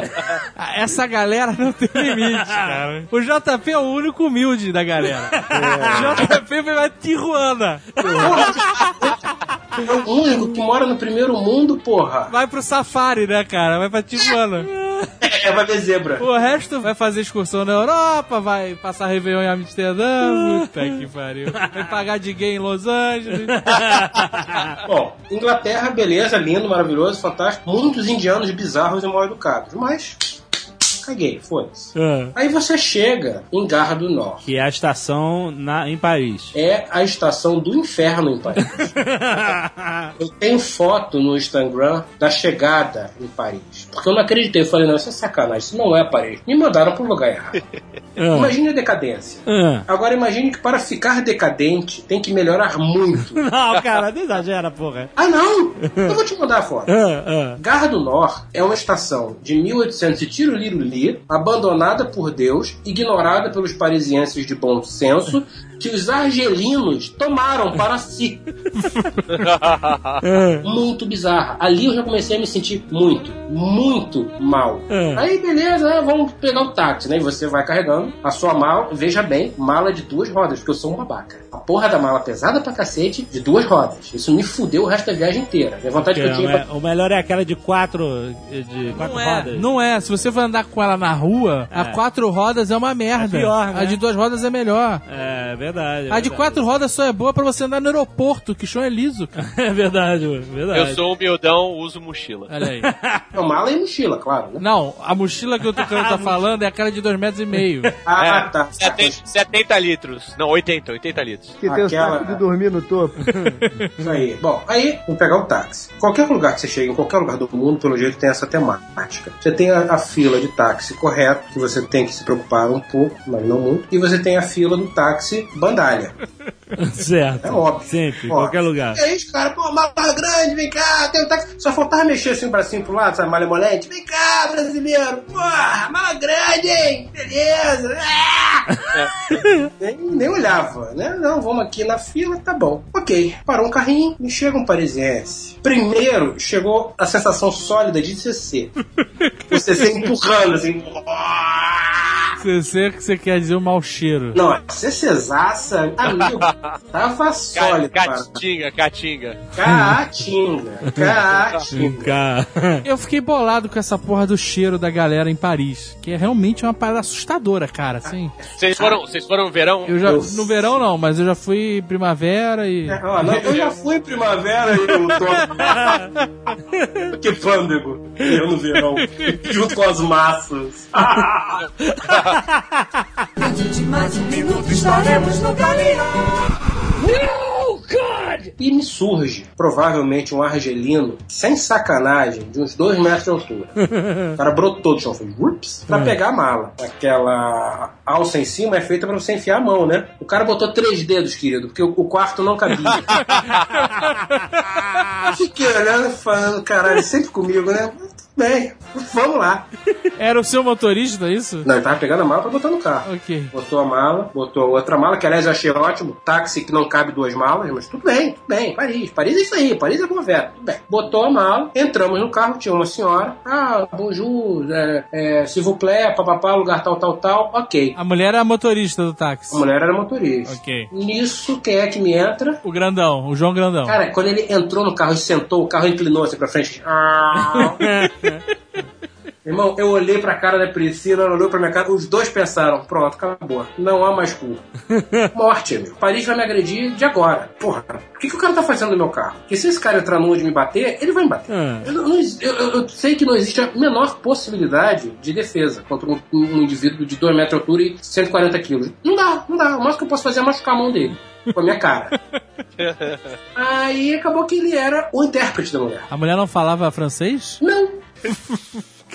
Ah, Essa galera não tem limite, cara. O JP é o único humilde da galera. O JP vai pra Tijuana. É o único que mora no primeiro mundo, porra. Vai pro safari, né, cara? Vai pra Tijuana. (laughs) É, vai ver zebra. O resto vai fazer excursão na Europa, vai passar Réveillon em Amsterdã. Puta que pariu. Vai pagar de gay em Los Angeles. (laughs) Bom, Inglaterra, beleza, lindo, maravilhoso, fantástico. Muitos indianos bizarros e mal educados, mas caguei, foda-se. Ah, Aí você chega em Garra do Norte. que é a estação na, em Paris. É a estação do inferno em Paris. (laughs) Eu tenho foto no Instagram da chegada em Paris. Porque eu não acreditei. Eu falei, não, isso é sacanagem, isso não é Paris. Me mandaram pro lugar errado. Ah, Imagine a decadência. ah. Agora imagine que para ficar decadente tem que melhorar muito. (laughs) Não, cara, não exagera, porra. Ah, não! Eu vou te mandar a foto. Ah, ah. Garra do Nor é uma estação de 1800 e tiroliruli, abandonada por Deus, ignorada pelos parisienses de bom senso, que os argelinos tomaram para si. (laughs) muito bizarra. Ali eu já comecei a me sentir muito, muito mal. Aí, beleza, ah, vamos pegar o táxi, né? E você vai carregando a sua mala, veja bem, mala de duas rodas, porque eu sou um babaca. A porra da mala pesada pra cacete, de duas rodas. Isso me fudeu o resto da viagem inteira. Minha vontade que eu tinha é- pra o melhor é aquela de quatro, de quatro Não é, rodas. não é. Se você for andar com ela na rua, a É. quatro rodas é uma merda. É pior, né? A de duas rodas é melhor. É verdade. é A de verdade. quatro rodas só é boa pra você andar no aeroporto, que chão é liso, cara. (laughs) É verdade, é verdade. Eu sou humildão, uso mochila. Olha aí. (laughs) Não, mala e mochila, claro, né? Não, a mochila que o Tucano tá (laughs) falando é aquela de dois metros e meio. Ah, É, tá. 70, 70 litros. Não, 80, 80 litros. Que tem o Aquela- saco de dormir no topo. (laughs) Isso aí. Bom, aí vamos pegar o táxi. Qualquer lugar que você chega, em qualquer lugar do mundo, pelo jeito, tem essa temática. Você tem a, a fila de táxi correto, que você tem que se preocupar um pouco, mas não muito. E você tem a fila do táxi bandalha. (laughs) Certo. É óbvio. Sempre, em qualquer lugar. E aí os caras, pô, mala grande, vem cá, tem um táxi. Só faltava mexer assim o bracinho pro lado, sabe, malemolente. Vem cá, brasileiro. Porra, mala grande, hein? Beleza. Ah! (laughs) nem, nem olhava, né? Não, vamos aqui na fila, tá bom. Ok, parou um carrinho e chega um parisiense. Primeiro, chegou a sensação sólida de CC. (laughs) O CC empurrando, assim. (laughs) CC que você quer dizer o mau cheiro. Não, CCzaça, amigo, (laughs) tava sólido, cara. Catinga, catinga. Caatinga, (laughs) caatinga. Cara. Eu fiquei bolado com essa porra do cheiro da galera em Paris, que é realmente uma parada assustadora, cara, assim. Vocês foram, vocês foram no verão? Eu já, no verão não, mas eu já fui primavera e... É, ó, não, eu já fui primavera e eu tô. (laughs) que pândego. Eu no verão. Junto com as massas. Dentro de mais um minuto estaremos no caminhão. E me surge, provavelmente, um argelino, sem sacanagem, de uns dois metros de altura. O cara brotou do chão, fez ups, pra pegar a mala. Aquela alça em cima é feita pra você enfiar a mão, né? O cara botou três dedos, querido, porque o, quarto não cabia. Fiquei olhando e falando, caralho, sempre comigo, né? Bem, vamos lá. Era o seu motorista, é isso? Não, ele tava pegando a mala pra botar no carro. Ok. Botou a mala, botou outra mala, que aliás eu achei ótimo. Táxi que não cabe duas malas, mas tudo bem, tudo bem. Paris, Paris é isso aí, Paris é boa vera, tudo bem. Botou a mala, entramos no carro, tinha uma senhora. Ah, bonjour, é, é, s'il vous plaît, papapá, lugar tal, tal, tal. Ok. A mulher era a motorista do táxi. A mulher era motorista. Ok. Nisso, quem é que me entra? O grandão, o João Grandão. Cara, quando ele entrou no carro e sentou, o carro inclinou-se pra frente. Ah. (laughs) (laughs) Irmão, eu olhei pra cara da Priscila, ela olhou pra minha cara, os dois pensaram, pronto, acabou. Não há mais cu. (laughs) Morte, meu. Paris vai me agredir de agora. Porra, o que, que o cara tá fazendo no meu carro? Porque se esse cara entrar no de me bater, ele vai me bater. Ah. Eu, não- eu- eu- eu sei que não existe a menor possibilidade de defesa contra um, um indivíduo de 2 metros de altura e 140 quilos. Não dá, não dá. O máximo que eu posso fazer é machucar a mão dele. Com a minha cara. (laughs) Aí acabou que ele era o intérprete da mulher. A mulher não falava francês? Não.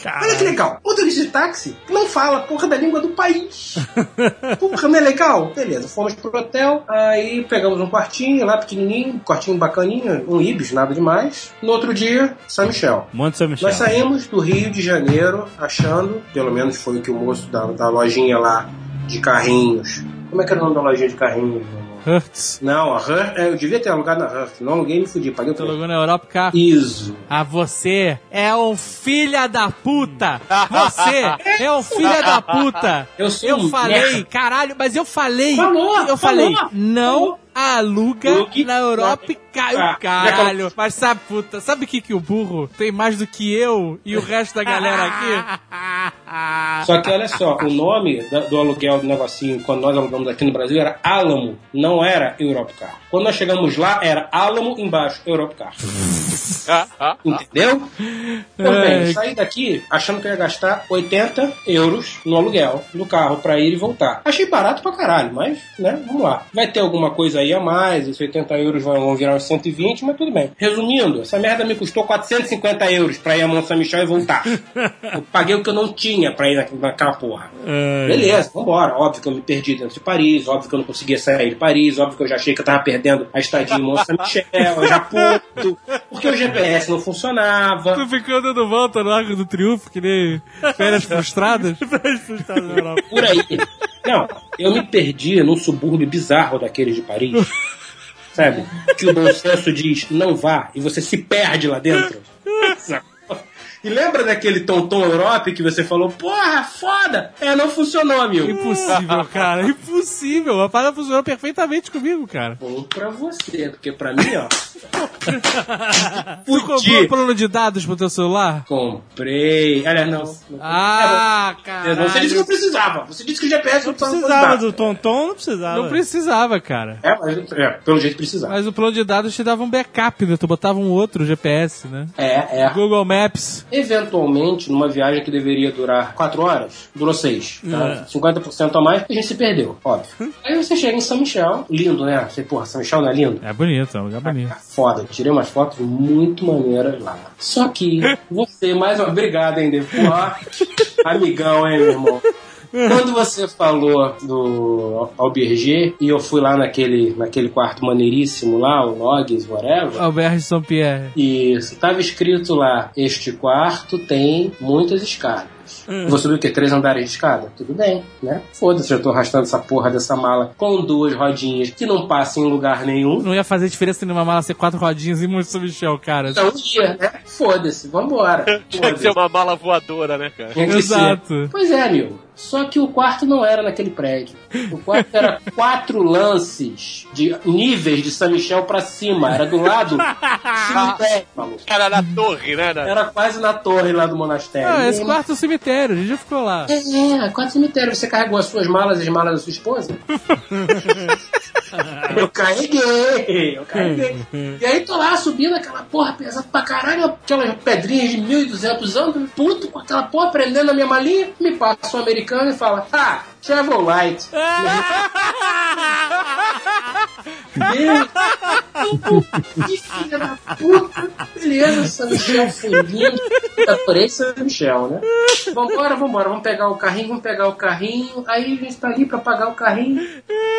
Olha que legal. O motorista de táxi não fala a porra da língua do país. (laughs) Porra, não é legal? Beleza, fomos pro hotel, aí pegamos um quartinho lá pequenininho, um quartinho bacaninho, um Ibis, nada demais. No outro dia, São Michel. Monte São Michel. Nós saímos do Rio de Janeiro achando, pelo menos foi o que o moço da, da lojinha lá de carrinhos. Como é que era o nome da lojinha de carrinhos? irmão? Hertz. Não, a Hurt, é, eu devia ter alugado na Hurt. Não aluguei e me fudi, paguei o preço. alugou na Europa carro. Isso. Ah, você é um filha da puta! Você é um filha da puta! Eu sou Eu um falei, merda. caralho, mas eu falei! Falou, eu falou, falei, falou. não aluga na Europa e cai o Ah, caralho. Mas sabe, puta, sabe o que, que o burro tem mais do que eu e o resto da galera aqui? (laughs) Só que olha só, o nome do aluguel do negocinho, quando nós alugamos aqui no Brasil, era Alamo, não era Europcar. Quando nós chegamos lá, era Alamo embaixo, Europcar. (laughs) Entendeu? Também, Ai. saí daqui achando que eu ia gastar 80 euros no aluguel do carro pra ir e voltar. Achei barato pra caralho, mas, né, vamos lá. Vai ter alguma coisa aí a mais, esses 80 euros vão, vão virar uns 120, mas tudo bem. Resumindo, essa merda me custou 450 euros pra ir a Mont Saint-Michel e voltar. (laughs) eu paguei o que eu não tinha pra ir na- naquela porra. Beleza, vambora. Óbvio que eu me perdi dentro de Paris, óbvio que eu não conseguia sair de Paris, óbvio que eu já achei que eu tava perdendo a estadia em Mont Saint-Michel, eu já puto, porque o GPS não funcionava. Tu ficou dando volta no Arco do Triunfo, que nem férias (laughs) frustradas? por aí. Não, eu me perdi num subúrbio bizarro daqueles de Paris. Sabe? Que o bom senso diz não vá e você se perde lá dentro. E lembra daquele Tonton Europe que você falou, porra, foda! É, não funcionou, amigo. Impossível, (laughs) cara. Impossível. A parada funcionou perfeitamente comigo, cara. Bom pra você, porque pra mim, ó. (laughs) Tu comprou Fudi. plano de dados pro teu celular? Comprei. Aliás, não. Ah, É, Você disse que cara. não precisava. Você disse que o GPS não Precisava do Tonton, não precisava. Não precisava, cara. É, mas é, pelo jeito precisava. Mas o plano de dados te dava um backup, né? Tu botava um outro GPS, né? É, é. Google Maps. Eventualmente, numa viagem que deveria durar 4 horas, durou 6. Tá? 50% a mais, a gente se perdeu, óbvio. Aí você chega em São Michel, lindo, né? Você, porra, São Michel não é lindo? É bonito, é um lugar bonito. Foda, tirei umas fotos muito maneiras lá. Só que (laughs) você, mais uma. Obrigado, hein, Dave? (laughs) Porra, amigão, hein, meu irmão? Quando você falou do Alberger e eu fui lá naquele, naquele quarto maneiríssimo lá, o Logs, whatever. Alberto de São Pierre. Isso, tava escrito lá: este quarto tem muitas escadas. Vou subir o quê? Três andares de escada? Tudo bem, né? Foda-se, eu tô arrastando essa porra dessa mala com duas rodinhas que não passa em lugar nenhum. Não ia fazer diferença numa mala ser quatro rodinhas e muito São Michel, cara. Então ia, né? Foda-se, vambora. (laughs) Tinha que ser uma mala voadora, né, cara? Tinha que ser. Exato. Pois é, amigo. Só que o quarto não era naquele prédio. O quarto era (laughs) quatro lances de níveis de São Michel pra cima. Era do lado do (laughs) cemitério, maluco. Era na torre, né? Era quase na torre lá do monastério. Ah, esse quarto é um cemitério, a gente já ficou lá. É, quase cemitério. Você carregou as suas malas e as malas da sua esposa? (laughs) eu carreguei, eu carreguei. E aí tô lá subindo aquela porra pesada pra caralho, aquelas pedrinhas de 1200 anos, puto com aquela porra prendendo na minha malinha. Me passa um americano e fala: Ah, Travel Light. (laughs) Que filha da puta. Beleza, São Michel foi lindo. Adorei São Michel, né? Vambora, vambora. Vamos pegar o carrinho, vamos pegar o carrinho. Aí a gente tá ali pra pagar o carrinho.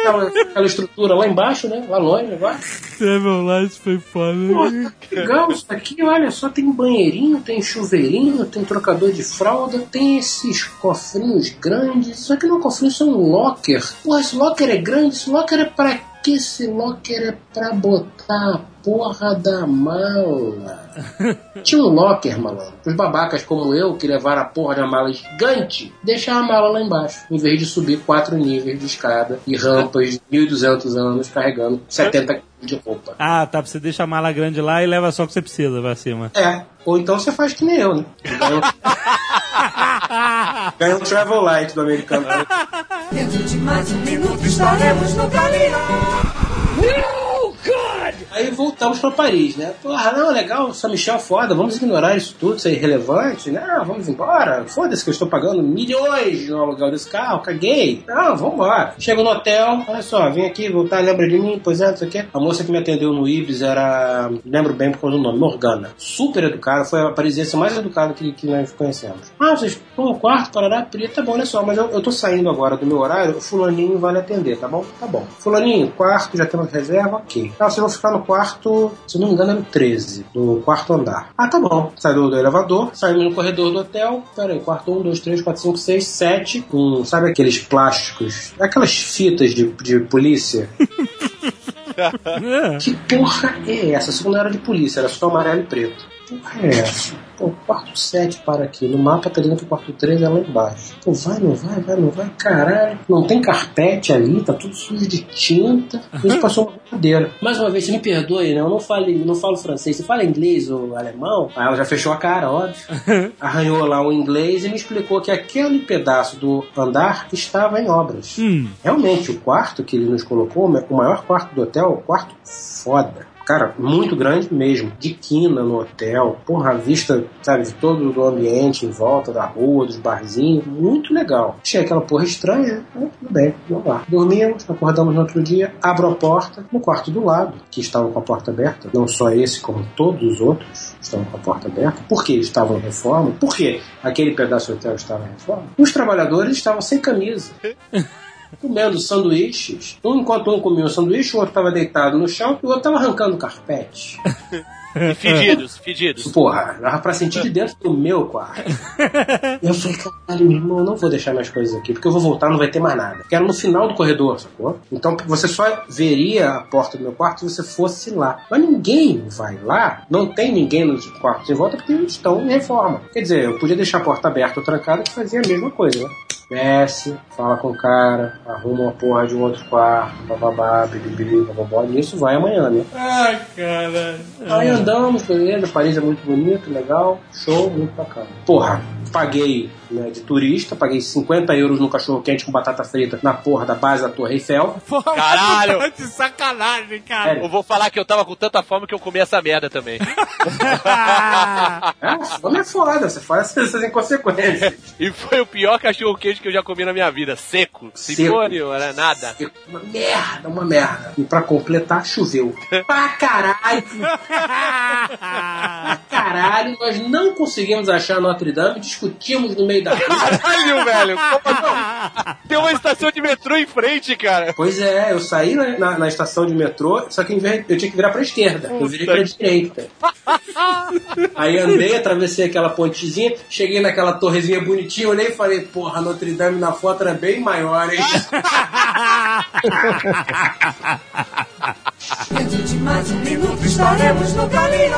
Aquela, aquela estrutura lá embaixo, né? Lá longe agora. Travel Light foi foda. Pô, que legal isso aqui, olha só, tem banheirinho, tem chuveirinho, tem trocador de fralda, tem esses cofrinhos grandes. Isso aqui não é um locker. Porra, esse locker é grande, esse locker é pra que esse locker é pra botar a porra da mala? (laughs) Tinha um locker, malandro. Os babacas como eu, que levaram a porra da mala gigante, deixaram a mala lá embaixo, em vez de subir quatro níveis de escada e rampas de 1.200 anos carregando 70 quilos de roupa. Ah, tá. Você deixa a mala grande lá e leva só o que você precisa pra cima. É, ou então você faz que nem eu, né? Ganha (laughs) Ganha um travel light do americano. Dentro de mais um minuto estaremos no Galeão. Aí voltamos pra Paris, né? Porra, não, legal, São Michel foda, vamos ignorar isso tudo, isso é irrelevante. Não, vamos embora. Foda-se que eu estou pagando milhões no aluguel desse carro, caguei. Não, vamos embora. Chego no hotel, olha só, vim aqui voltar, lembra de mim? Pois é, não sei o quê. A moça que me atendeu no Ibis era, lembro bem por causa do nome, Morgana. Super educada, foi a parisiense mais educada que, que nós conhecemos. Ah, vocês no quarto, parará, Pri, tá bom, olha só, mas eu, eu tô saindo agora do meu horário, o fulaninho vai lhe atender, tá bom? Tá bom. Fulaninho, quarto, já temos reserva, ok. Ah, vocês vão ficar no quarto, se não me engano, era o 13, no quarto andar. Ah, tá bom. Saiu do elevador, saímos no corredor do hotel, peraí, quarto 1, 2, 3, 4, 5, 6, 7, com, sabe aqueles plásticos, aquelas fitas de, de polícia? (laughs) Que porra é essa? Isso não era de polícia, era só amarelo e preto. Porra é essa? Pô, quarto 7 para aqui. No mapa tá dizendo que o quarto 3 é lá embaixo. Pô, vai, não vai, vai, não vai. Caralho. Não tem carpete ali, tá tudo sujo de tinta. A gente passou uma cadeira. Mais uma vez, você me perdoe, né? Eu não falo, não falo francês. Você fala inglês ou alemão? Aí ela já fechou a cara, óbvio. Arranhou lá o inglês e me explicou que aquele pedaço do andar estava em obras. Hum. Realmente, o quarto que ele nos colocou, o maior quarto do hotel, o quarto foda. Cara, muito grande mesmo. De quina no hotel. Porra, a vista, sabe, de todo o ambiente em volta da rua, dos barzinhos. Muito legal. Achei aquela porra estranha. né? tudo bem, vamos lá. Dormimos, acordamos no outro dia. Abro a porta no quarto do lado, que estava com a porta aberta. Não só esse, como todos os outros estavam com a porta aberta. Por que estavam em reforma? Por que aquele pedaço do hotel estava em reforma? Os trabalhadores estavam sem camisa (laughs) comendo sanduíches. Um, enquanto um comia um sanduíche, o outro estava deitado no chão e o outro estava arrancando carpete. (laughs) E fedidos, fedidos. Porra, dava pra sentir de dentro do meu quarto. (laughs) Eu falei, caralho, meu irmão, eu não vou deixar minhas coisas aqui, porque eu vou voltar não vai ter mais nada. Porque era no final do corredor, sacou? Então você só veria a porta do meu quarto se você fosse lá. Mas ninguém vai lá, não tem ninguém nos quartos em volta porque eles estão em reforma. Quer dizer, eu podia deixar a porta aberta ou trancada que fazia a mesma coisa, né? Desce, fala com o cara, arruma uma porra de um outro quarto, bababá, bibibi, bababó, e isso vai amanhã, né? Ai, cara. Aí andamos, beleza, Paris é muito bonito, legal, show, muito bacana. Porra, paguei né, de turista, paguei 50 euros no cachorro quente com batata frita na porra da base da Torre Eiffel. (laughs) Caralho! (laughs) De sacanagem, cara. Sério. Eu vou falar que eu tava com tanta fome que eu comi essa merda também. (laughs) É, fome é foda, você faz essas inconsequências. E foi o pior cachorro quente que eu já comi na minha vida. Seco. Seco. Simônio, era nada. Uma merda, uma merda. E pra completar, choveu. Pra caralho! pra caralho, nós não conseguimos achar Notre Dame, discutimos no meio da rua. Caralho, velho! Tem uma estação de metrô em frente, cara. Pois é, eu saí na, na- na estação de metrô, só que em vez- eu tinha que virar pra esquerda. Eu virei pra direita. Aí andei, atravessei aquela pontezinha, cheguei naquela torrezinha bonitinha, olhei e falei, porra, Notre Dame na foto era bem maior, hein? Dentro de mais um minuto estaremos no Galeão.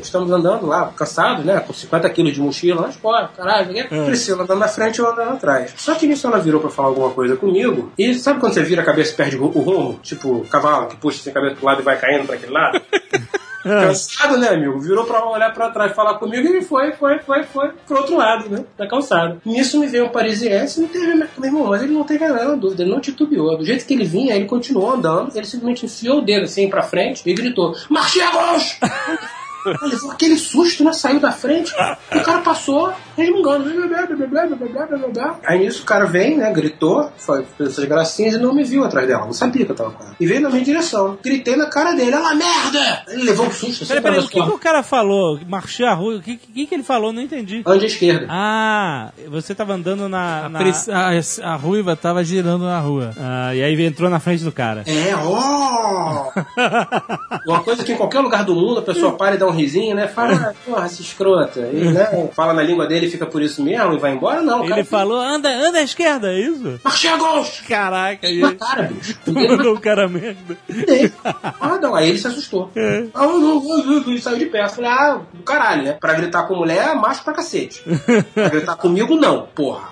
Estamos andando lá, cansados, né? Com 50 quilos de mochila, mas porra, caralho, né? Priscila andando na frente e eu andando atrás. Só que nisso ela virou pra falar alguma coisa comigo, e sabe quando você vira a cabeça e perde o rumo? Tipo, cavalo que puxa a cabeça pro lado e vai caindo pra aquele lado? (laughs) Cansado, né, amigo? Virou pra olhar pra trás e falar comigo e foi, foi, foi, foi pro outro lado, né? Da calçada. Nisso me veio um parisiense e não teve. Meu irmão, mas ele não teve a menor dúvida, ele não titubeou. Do jeito que ele vinha, ele continuou andando, ele simplesmente enfiou o dedo assim pra frente e gritou: Marche à gauche! (laughs) Ele levou aquele susto, né? Saiu da frente, o cara passou, resmungando. Aí nisso o cara vem, né? Gritou, foi, fez essas gracinhas e não me viu atrás dela. Não sabia que eu tava com ela. E veio na minha direção. Gritei na cara dele, ela é merda! Ele levou um susto. Peraí, peraí, assim, o que, que, o cara falou? Marchou a rua? O que, que, que ele falou? Não entendi. Ande à esquerda. Ah, você tava andando na. A, na... A, a, a, ruiva tava girando na rua. Ah, e aí entrou na frente do cara. É, ó! Oh! (laughs) Uma coisa que em qualquer lugar do mundo a pessoa para e dá um risinho, né? Fala, ah, porra, essa escrota. E, né? Fala na língua dele e fica por isso mesmo e vai embora, não. o Ele cara falou, anda, anda à esquerda, é isso? Marchei a gauche! Caraca, e Na cara, bicho. (laughs) mandou o cara merda. Ah, não. Aí ele se assustou. Ah, não, não, não, não, saiu de perto. Falei, ah, do caralho, né? Pra gritar com mulher, macho pra cacete. Pra gritar comigo, não, porra.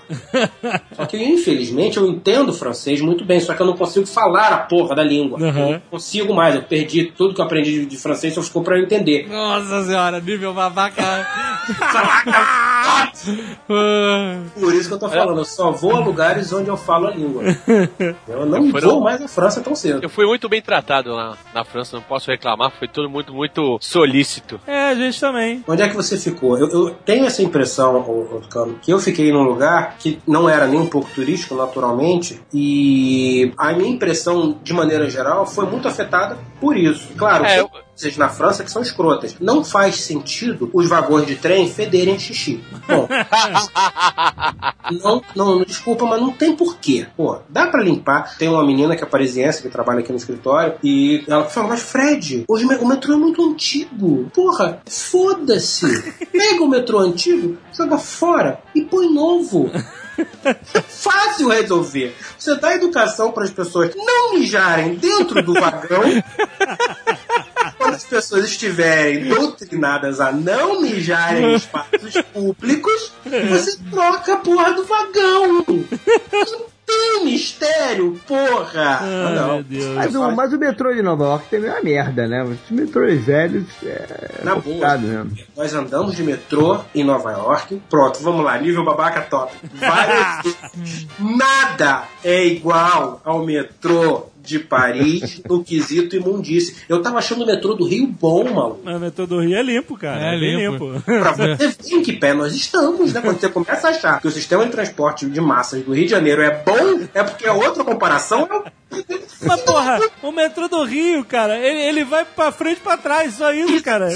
(laughs) Só que, infelizmente, eu entendo francês muito bem, só que eu não consigo falar a porra da língua. Uhum. Não consigo mais. Eu perdi tudo que eu aprendi de, de francês, só ficou pra eu entender. Nossa senhora, nível (laughs) babaca. Por isso que eu tô falando, eu só vou a lugares onde eu falo a língua. Eu não Foi vou mais à França tão cedo. Eu fui muito bem tratado lá na França, não posso reclamar, foi tudo muito, muito solícito. É, a gente também. Onde é que você ficou? Eu, eu tenho essa impressão, Tucano, que eu fiquei num lugar que não era nem um pouco turístico, naturalmente, e a minha impressão, de maneira geral, foi muito afetada por isso. Claro, É, eu- coisas na França que são escrotas. Não faz sentido os vagões de trem federem xixi. Bom, (laughs) não, não, desculpa, mas não tem porquê. Pô, dá pra limpar. Tem uma menina que é parisiense, que trabalha aqui no escritório, e ela fala, mas Fred, hoje o metrô é muito antigo. Porra, foda-se. (laughs) Pega o metrô antigo, joga fora e põe novo. É (laughs) fácil resolver. Você dá educação para as pessoas não mijarem dentro do vagão. As pessoas estiverem doutrinadas a não mijarem em espaços (laughs) públicos, você troca a porra do vagão. Não tem mistério, porra. Ai, não. meu Deus. Mas o, mas o metrô de Nova York também é uma merda, né? Os metrôs velhos é Na boa. complicado mesmo. Nós andamos de metrô em Nova York. Pronto, vamos lá, nível babaca top. Várias (laughs) vezes. Nada é igual ao metrô de Paris no quesito imundície. Eu tava achando o metrô do Rio bom, maluco. Mas o metrô do Rio é limpo, cara. É É, limpo. limpo. Pra você (laughs) ver em que pé nós estamos, né? Quando você começa a achar que o sistema de transporte de massas do Rio de Janeiro é bom, é porque a outra comparação é o Mas, porra, o metrô do Rio, cara, ele, ele vai pra frente e pra trás, só isso, cara.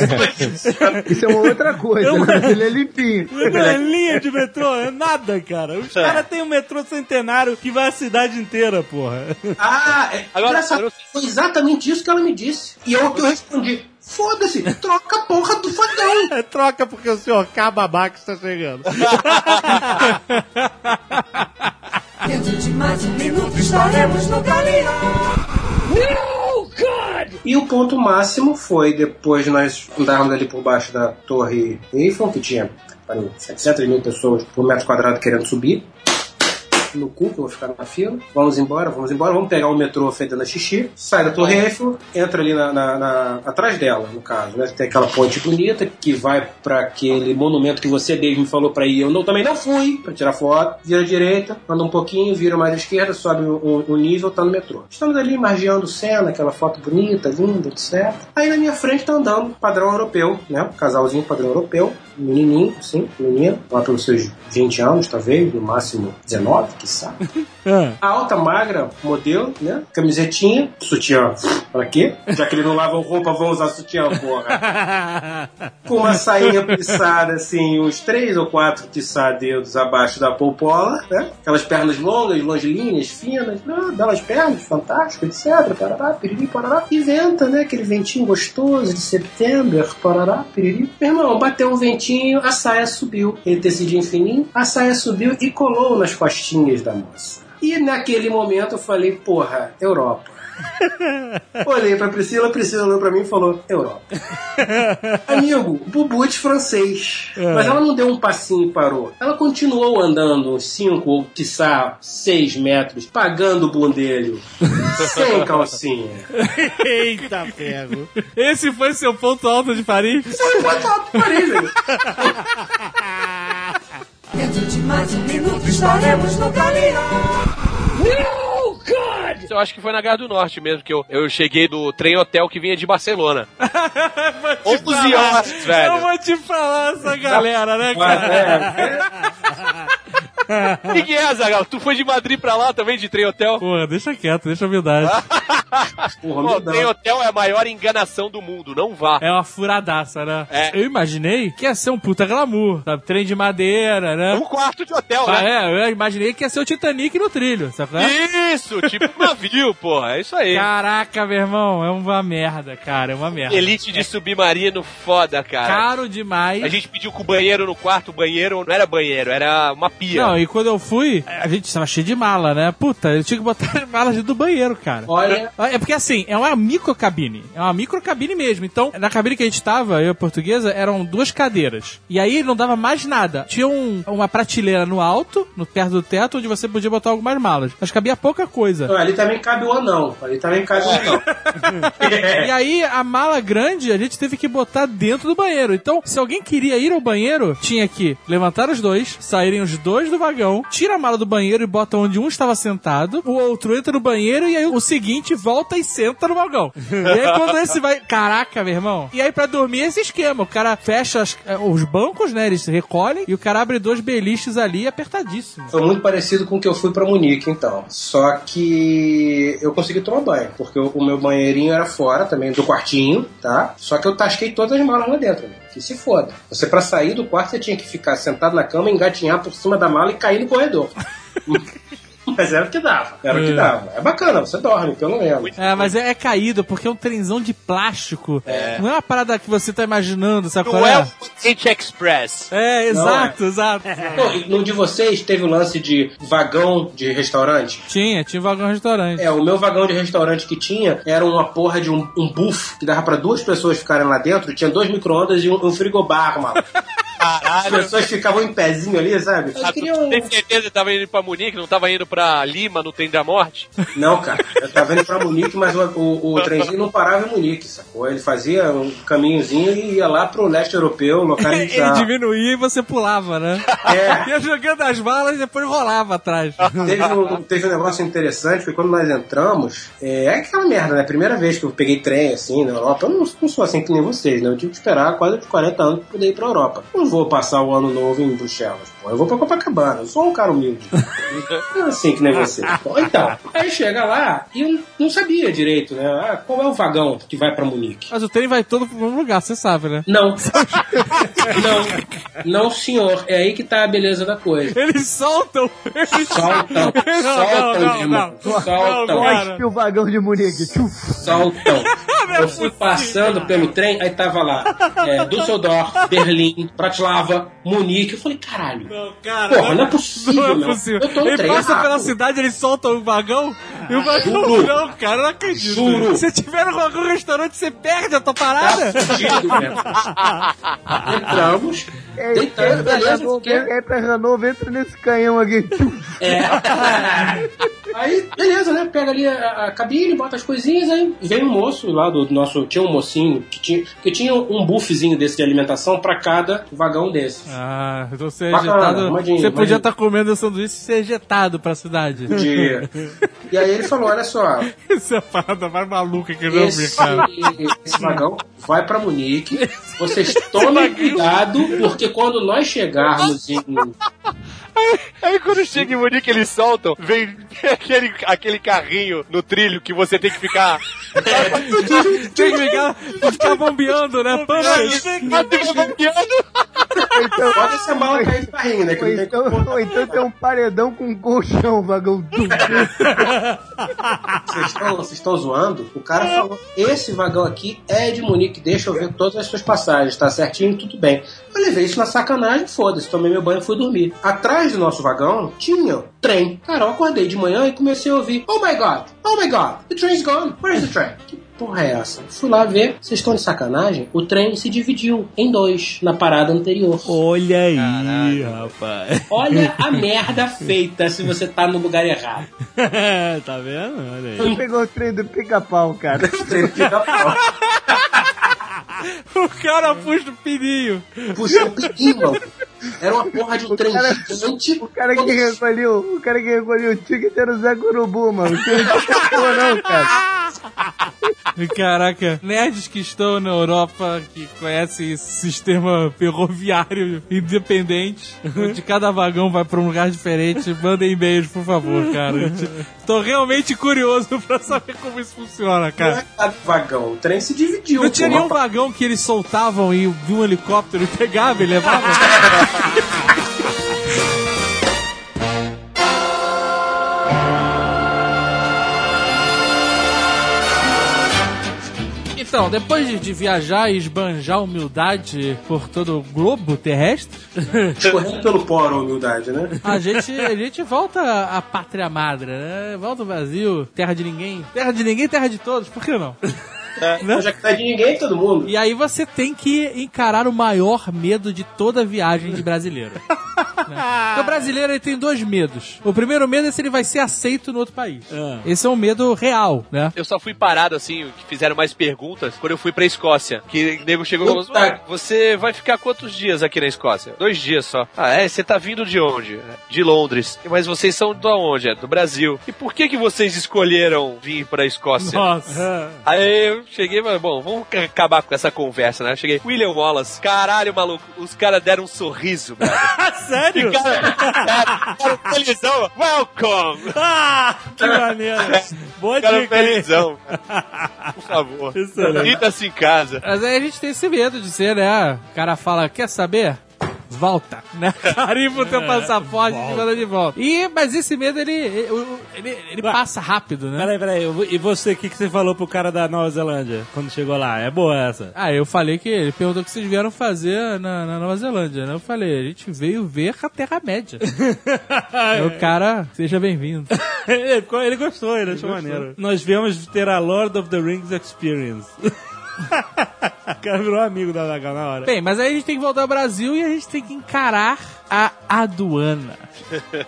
Isso (laughs) é uma outra coisa, É uma- mas ele é limpinho. (laughs) Não é linha de metrô, é nada, cara. Os caras têm um metrô centenário que vai a cidade inteira, porra. Ah, é, Agora, eu foi exatamente isso que ela me disse. E eu que eu respondi: foda-se, troca a porra do vagão. (laughs) É troca porque o senhor K babaca está chegando. Dentro de mais um minuto estaremos no Galeão. E o ponto máximo foi depois de nós andarmos ali por baixo da Torre Eiffel, que tinha pariu, 700 mil pessoas por metro quadrado querendo subir. No cu, que eu vou ficar na fila. Vamos embora, vamos embora. Vamos pegar o metrô fedendo xixi. Sai da Torre Eiffel, entra ali na, na- na- atrás dela, no caso. Né? Tem aquela ponte bonita que vai para aquele monumento que você, Dave, me falou para ir. Eu não, também não fui para tirar foto. Vira à direita, anda um pouquinho, vira mais à esquerda, sobe um, um nível, tá no metrô. Estamos ali margeando cena, aquela foto bonita, linda, etc. Aí na minha frente tá andando padrão europeu, né? Casalzinho padrão europeu, menininho, sim, menino, lá pelos seus 20 anos, talvez, no máximo 19, quiçá. Ah, (laughs) A alta, magra, modelo, né? Camisetinha, sutiã. Pra quê? Já que eles não lavam roupa, vão usar sutiã, porra. (laughs) Com uma sainha plissada, assim, uns três ou quatro, quiçá, dedos abaixo da polpola, né? Aquelas pernas longas, longilíneas, finas, ah, belas pernas, fantástico, etc. Parará, piriri, parará. E venta, né? Aquele ventinho gostoso de setembro, parará, piriri. Meu irmão, bateu um ventinho, a saia subiu. Ele tecidinho fininho, a saia subiu e colou nas costinhas da moça. E naquele momento eu falei, porra, Europa. (laughs) Olhei pra Priscila, a Priscila olhou pra mim e falou, Europa. (laughs) Amigo, bubu de francês. Mas ela não deu um passinho e parou. Ela continuou andando uns 5 ou, quiçá, 6 metros, pagando o bundelho. (laughs) sem calcinha. Eita, pego. Esse foi seu ponto alto de Paris? Foi muito alto Paris, velho. Dentro de mais um minuto estaremos no Galeão. Se eu acho que foi na Gare do Norte mesmo, que eu, eu cheguei do trem hotel que vinha de Barcelona. (laughs) 11 horas, Eu velho. vou te falar essa galera, né, cara? (laughs) (laughs) O que, é, Zagal? Tu foi de Madrid pra lá também, de trem hotel? Porra, deixa quieto, deixa a humildade. (laughs) Porra, Pô, trem hotel é a maior enganação do mundo, não vá. É uma furadaça, né? É. Eu imaginei que ia ser um puta glamour, sabe? Trem de madeira, É né? um quarto de hotel, Ah, né? é, eu imaginei que ia ser o Titanic no trilho, sabe? Isso, tipo navio, porra. É isso aí. Caraca, meu irmão, é uma merda, cara, é uma merda. Elite de submarino foda, cara. Caro demais. A gente pediu com o banheiro no quarto, o banheiro não era banheiro, era uma pia. Não, e quando eu fui, a gente tava cheio de mala, né? Puta, eu tinha que botar (laughs) as malas do banheiro, cara. Olha, É porque assim, é uma microcabine. É uma microcabine mesmo. Então, na cabine que a gente tava, eu e a portuguesa, eram duas cadeiras. E aí não dava mais nada. Tinha um- uma prateleira no alto, no perto do teto, onde você podia botar algumas malas. Mas cabia pouca coisa. ali também cabe o anão. Ali também cabe o anão. (laughs) (laughs) E aí, a mala grande, a gente teve que botar dentro do banheiro. Então, se alguém queria ir ao banheiro, tinha que levantar os dois, saírem os dois do vagão, tira a mala do banheiro e bota onde um estava sentado, o outro entra no banheiro e aí o seguinte volta e senta no vagão. E aí, quando esse vai. Caraca, meu irmão. E aí, pra dormir, esse esquema. O cara fecha as- eh, os bancos, né? Eles recolhem e o cara abre dois beliches ali apertadíssimo. Foi muito parecido com o que eu fui pra Munique, então. Só que eu consegui tomar banho, porque o o meu banheirinho era fora também do quartinho, tá? Só que eu tasquei todas as malas lá dentro, né? Que se foda. Você, pra sair do quarto, você tinha que ficar sentado na cama, engatinhar por cima da mala e cair no corredor. (laughs) Mas era o que dava. Era o que dava. É bacana, você dorme, pelo menos. É, mas é, é caído, porque é um trenzão de plástico. Não é uma parada que você tá imaginando, sabe Não qual é é? o H Express. É, exato, exato. Pô, e no de vocês teve o lance de vagão de restaurante? Tinha, tinha vagão restaurante. É, o meu vagão de restaurante que tinha era uma porra de um, um buff que dava pra duas pessoas ficarem lá dentro. Tinha dois micro-ondas e um, um frigobar, mano. (laughs) As Caralho. pessoas ficavam em pezinho ali, sabe? Eu queria um... tem certeza que tava indo pra Munique, não tava indo pra Lima no trem da morte? Não, cara. Eu tava indo pra Munique, mas o, o, o (laughs) trenzinho não parava em Munique, sacou? Ele fazia um caminhozinho e ia lá pro leste europeu, (laughs) Ele localizar. diminuía e você pulava, né? É. (laughs) Ia jogando as balas e depois rolava atrás. Teve um, teve um negócio interessante, foi quando nós entramos, é, é aquela merda, né? Primeira vez que eu peguei trem, assim, na Europa, eu não, não sou assim que nem vocês, né? Eu tive que esperar quase 40 anos pra poder ir pra Europa. Não vou passar o ano novo em Bruxelas, pô. Eu vou pra Copacabana, eu sou um cara humilde. Não é assim que nem vocês. Pô, então, aí chega lá e eu não sabia direito, né? Ah, qual é o vagão que vai pra Munique? Mas o trem vai todo pro mesmo lugar, você sabe, né? Não. não. Não, senhor. É aí que tá a beleza da coisa. Eles soltam! Eles Soltam. Soltam, não, meu não, não. Soltam. Não, o vagão de Munique. Soltam. (laughs) Eu fui passando pelo trem, aí tava lá (laughs) é, Düsseldorf, Berlim, Bratislava, Munique. Eu falei, caralho. Não, cara. Porra, não é possível, Não é meu. possível. Eu tô no Ele trem passa pela cidade, eles soltam o vagão e o vagão Juro. não, cara, eu não acredito. Juro. Se tiver no algum restaurante, você perde a tua parada. Tá mesmo. Entramos, É, deitando, entra, beleza. Renault, fiquei- entra, Renault, entra nesse canhão aqui. É. (laughs) Aí, beleza, né? Pega ali a, a cabine, bota as coisinhas, aí vem um moço lá do nosso. Tinha um mocinho que tinha, que tinha um buffzinho desse de alimentação pra cada vagão desse. Ah, então você é Bacana, ejetado. Você podia estar comendo o sanduíche e ser ejetado pra cidade. De... (laughs) E aí ele falou: olha só, Isso é parada mais maluca que eu ouvi, esse, cara. esse vagão vai pra Munique. Vocês tomem cuidado, porque quando nós chegarmos em. (laughs) Aí quando chega em Munique, eles soltam, vem (laughs) aquele, aquele carrinho no trilho que você tem que ficar. (laughs) Tem que ficar, ficar bombeando, né? Pode ser mala cair de carrinho, né? Que Ou não tem então, ou então tem um paredão com um colchão, vagão. Tum. Vocês estão, vocês estão zoando? O cara falou: esse vagão aqui é de Munique, deixa eu ver todas as suas passagens, tá certinho, tudo bem. Eu levei isso na sacanagem, foda-se, tomei meu banho e fui dormir. Atrás do nosso vagão tinha trem. Cara, eu acordei de manhã e comecei a ouvir: Oh my god, oh my god, the train's gone, where's the train? Porra é essa? Fui lá ver, vocês estão de sacanagem? O trem se dividiu em dois na parada anterior. Olha aí, rapaz. Olha a (laughs) merda feita se você tá no lugar errado. tá vendo? Olha aí. Ele pegou o trem do pica-pau, cara. (laughs) O trem fica pau. (laughs) O cara puxa o pininho. Puxa o piquinho, mano. Era uma porra de um trem cara- gigante. O cara que recolheu, o cara que recolheu o ticket era o Zé Curubu, mano. Que não não, cara. (laughs) Caraca, nerds que estão na Europa, que conhecem esse sistema ferroviário independente, onde cada vagão vai pra um lugar diferente, mandem e-mails, por favor, cara. Tô realmente curioso (laughs) pra saber como isso funciona, Não cara. é cada vagão. O trem se dividiu. Não tinha nenhum vagão que eles soltavam e vinha um helicóptero e (laughs) pegava e levava? Então, depois de, de viajar e esbanjar humildade por todo o globo terrestre, Escorrendo pelo poro a humildade, né? a gente, a gente volta à pátria madre, né? Volta ao Brasil, terra de ninguém. Terra de ninguém, terra de todos, por que não? Então, já que tá de ninguém, todo mundo. E aí você tem que encarar o maior medo de toda viagem de brasileiro. (laughs) né? Porque o brasileiro ele tem dois medos. O primeiro medo é se ele vai ser aceito no outro país. Ah. Esse é um medo real, né? Eu só fui parado, assim, que fizeram mais perguntas quando eu fui pra Escócia. Que o nego chegou e falou. "Ué, Você vai ficar quantos dias aqui na Escócia? Dois dias só. Ah, é? Você tá vindo de onde? De Londres. Mas vocês são de onde? É do Brasil. E por que que vocês escolheram vir pra Escócia? Nossa. Aí eu cheguei e falei, bom, vamos acabar com essa conversa, né? Eu cheguei, William Wallace, caralho, maluco, os caras deram um sorriso, (laughs) velho. Sério? E cara, cara, cara felizão, welcome! (laughs) Ah, que maneiro. Boa Cara dica, felizão. (laughs) Por favor. Excelente. Sinta-se em casa. Mas aí a gente tem esse medo de ser, né? O cara fala, quer saber? Volta, né? (laughs) Carimba o teu passaporte e te manda de volta. E, mas esse medo, ele, ele, ele, ele passa rápido, né? Peraí, peraí. E você, o que, que você falou pro cara da Nova Zelândia quando chegou lá? É boa essa. Ah, eu falei que ele perguntou o que vocês vieram fazer na, na Nova Zelândia, né? Eu falei, a gente veio ver a Terra-média. (laughs) O cara, seja bem-vindo. (laughs) ele, ficou- ele gostou, ele achou maneiro. Nós viemos ter a Lord of the Rings Experience. (laughs) o cara virou amigo da Dagal na hora. Bem, mas aí a gente tem que voltar ao Brasil e a gente tem que encarar a aduana,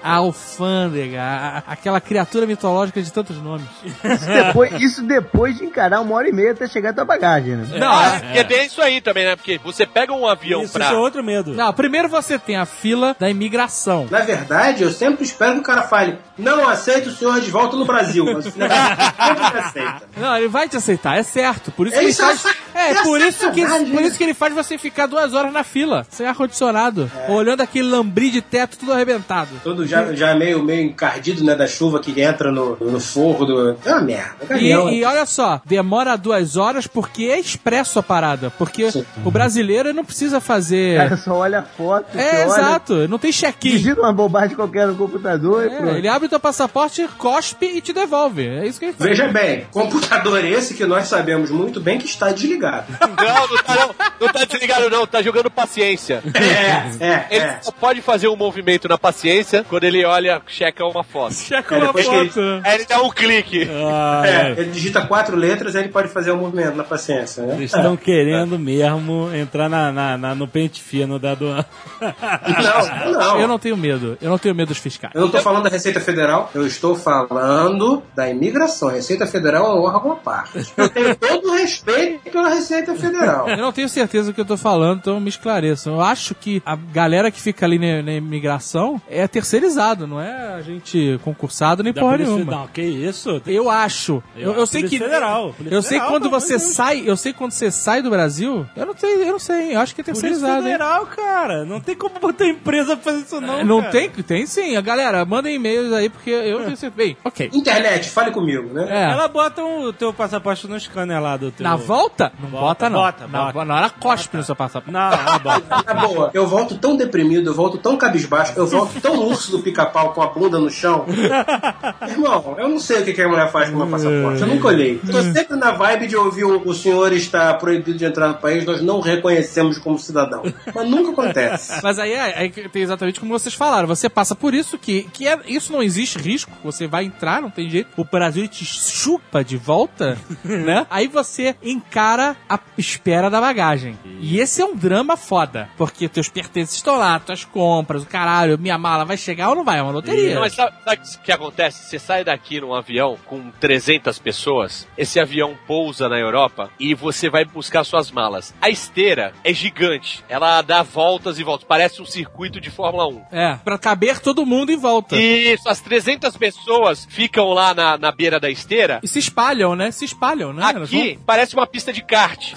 a alfândega, a- aquela criatura mitológica de tantos nomes. Isso depois, isso depois de encarar uma hora e meia até chegar a tua bagagem, né? Não, Ah, porque tem isso aí também, né? Porque você pega um avião Isso, pra. isso é outro medo. não, primeiro você tem a fila da imigração. Na verdade, eu sempre espero que o cara fale: não aceito o senhor de volta no Brasil. Mas o sempre me aceita. Não, ele vai te aceitar, é certo. Por isso que É ele isso, é faz. É, é por isso que por né? isso que ele faz você ficar duas horas na fila, sem ar-condicionado, olhando aquele lambri de teto tudo arrebentado. Todo já, já meio, meio encardido, né, da chuva que entra no, no forro do. É uma merda. E, Caminhão, e olha só, demora duas horas porque é expresso a parada. Porque Sim. o brasileiro não precisa O cara fazer. só olha a foto, É, você olha, exato, não tem check-in. digita uma bobagem qualquer no computador e É, pronto. ele abre teu passaporte, cospe e te devolve. É isso que ele faz. Veja bem, computador esse que nós sabemos muito bem que está desligado. Não, não tá, não, não tá desligado, não, tá jogando paciência. É, é, Ele é. só pode fazer um movimento na paciência quando ele olha, checa uma foto. (laughs) Checa É, uma foto. né? Aí ele dá um clique. Ai, É, ai. ele digita quatro letras e ele pode fazer o movimento na paciência, né? Eles estão querendo mesmo entrar na, na- na- no pente fino da aduana. (laughs) Não, não. Eu não tenho medo. Eu não tenho medo dos fiscais. Eu não estou falando da Receita Federal, eu estou falando da imigração. A Receita Federal é um órgão à parte. Eu tenho todo o respeito pela Receita Federal. Eu não tenho certeza do que eu tô falando, então me esclareçam. Eu acho que a galera que fica ali na, na imigração é terceirizado, não é a gente concursado nem Da porra Polícia- nenhuma. Não, que isso? Eu acho. Eu, eu sei Polícia que. Federal, Polícia eu sei Federal, quando você sai. Eu sei quando você sai do Brasil. Eu não sei, eu não sei. Eu acho que é Polícia terceirizado, hein? Federal, cara. Não tem como botar empresa pra fazer isso, não. Não cara. tem? Tem sim. A galera, mandem e-mails aí, porque eu certeza. Bem, ok. Internet, fale comigo, né? É. Ela bota o teu passaporte no scanner lá do teu. Na volta? Não Bota, bota, não. bota, na, bota. na hora cospe no seu passaporte. Não, ela bota. Na boa, eu volto tão deprimido, eu volto tão cabisbaixo, eu volto tão urso do pica-pau com a bunda no chão. (laughs) Irmão, eu não sei o que a mulher faz com o meu passaporte, eu nunca olhei. Tô sempre na vibe de ouvir o, o senhor está proibido de entrar no país, nós não reconhecemos como cidadão. Mas nunca acontece. (laughs) Mas aí, é- aí tem exatamente como vocês falaram. Você passa por isso, que, que é, isso não existe risco. Você vai entrar, não tem jeito. O Brasil te chupa de volta, (laughs) né? Aí você encara a espera da bagagem. E esse é um drama foda. Porque teus pertences estão lá, tuas compras, o caralho, minha mala vai chegar ou não vai? É uma loteria. Não, mas sabe, sabe o que acontece? Você sai daqui num avião com 300 pessoas, esse avião pousa na Europa e você vai buscar suas malas. A esteira é gigante, ela dá voltas e voltas, parece um circuito de Fórmula 1. É, pra caber todo mundo em volta. E, Isso, as 300 pessoas ficam lá na, na beira da esteira. se espalham, né? Se espalham, né? Aqui parece uma pista de kart.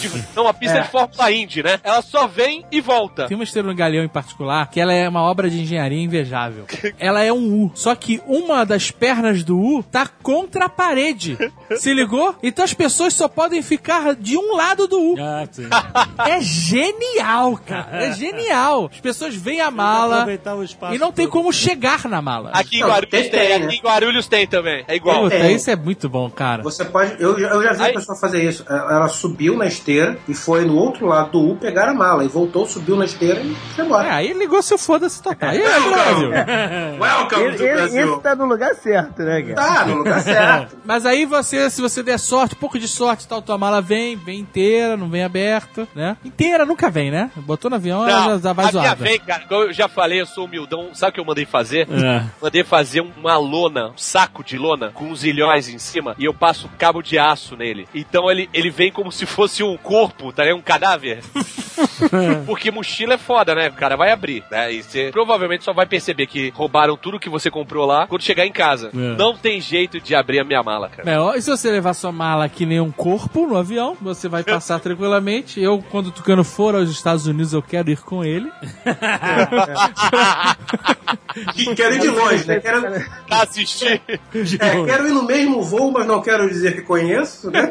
Tipo, (laughs) não, uma pista de Fórmula Indy, né? Ela só vem e volta. Tem uma estrela no Galeão em particular que ela é uma obra de engenharia invejável. (laughs) ela é um U, só que uma das pernas do U tá contra a parede. (laughs) Se ligou? Então as pessoas só podem ficar de um lado do U. Ah, sim. É genial, cara. É genial. As pessoas veem a mala e não tem todo. como chegar na mala. Aqui em Guarulhos tem, tem, tem, aqui né? em Guarulhos tem também. É igual. Puta, É. isso é muito bom, cara. Você pode. Eu, eu já vi Aí- a pessoa fazer isso. Ela ela subiu na esteira e foi no outro lado do U pegar a mala. E voltou, subiu na esteira e foi É, embora. Aí ligou seu foda-se total. Aí é Brasil. Welcome Ele, ele- esse tá no lugar certo, né, cara? Tá, no lugar certo. (laughs) Mas aí você, se você der sorte, um pouco de sorte, tal, tua mala vem, vem inteira, não vem aberta, né? Inteira nunca vem, né? Botou no avião, ela já, vai a minha zoada. vem, cara. Como eu já falei, eu sou humildão. Sabe o que eu mandei fazer? É. Mandei fazer uma lona, um saco de lona, com uns ilhóis em cima, e eu passo cabo de aço nele. Então ele, ele vem como se fosse um corpo, tá ligado? Um cadáver. (laughs) Porque mochila é foda, né? O cara vai abrir, né? E você provavelmente só vai perceber que roubaram tudo que você comprou lá quando chegar em casa. É. Não tem jeito de abrir a minha mala, cara. É, ó, e se você levar sua mala que nem um corpo no avião, você vai passar (laughs) tranquilamente. Eu, quando o Tucano for aos Estados Unidos, eu quero ir com ele. (laughs) E quero ir de longe, né? Quero, Pra assistir. é, quero ir no mesmo voo, mas não quero dizer que conheço, né?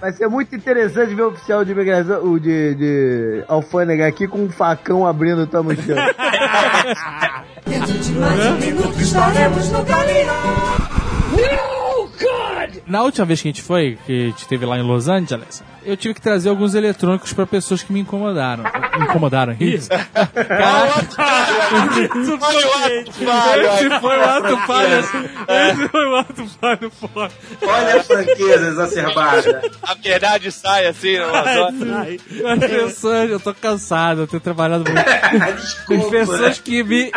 Vai ser muito interessante ver o oficial de imigração, o de, de alfândega aqui com um facão abrindo tua mochila. (laughs) Dentro de mais um minuto estaremos no Galeão. Na última vez que a gente foi, que a gente esteve lá em Los Angeles, eu tive que trazer alguns eletrônicos pra pessoas que me incomodaram. Me incomodaram. Isso. Isso foi Esse foi o ato falho. Esse foi o ato falho forte. Olha a franqueza exacerbada. A verdade sai assim. Ai, As pessoas, eu tô cansado, eu tenho trabalhado muito. As (laughs) Desculpa. pessoas que me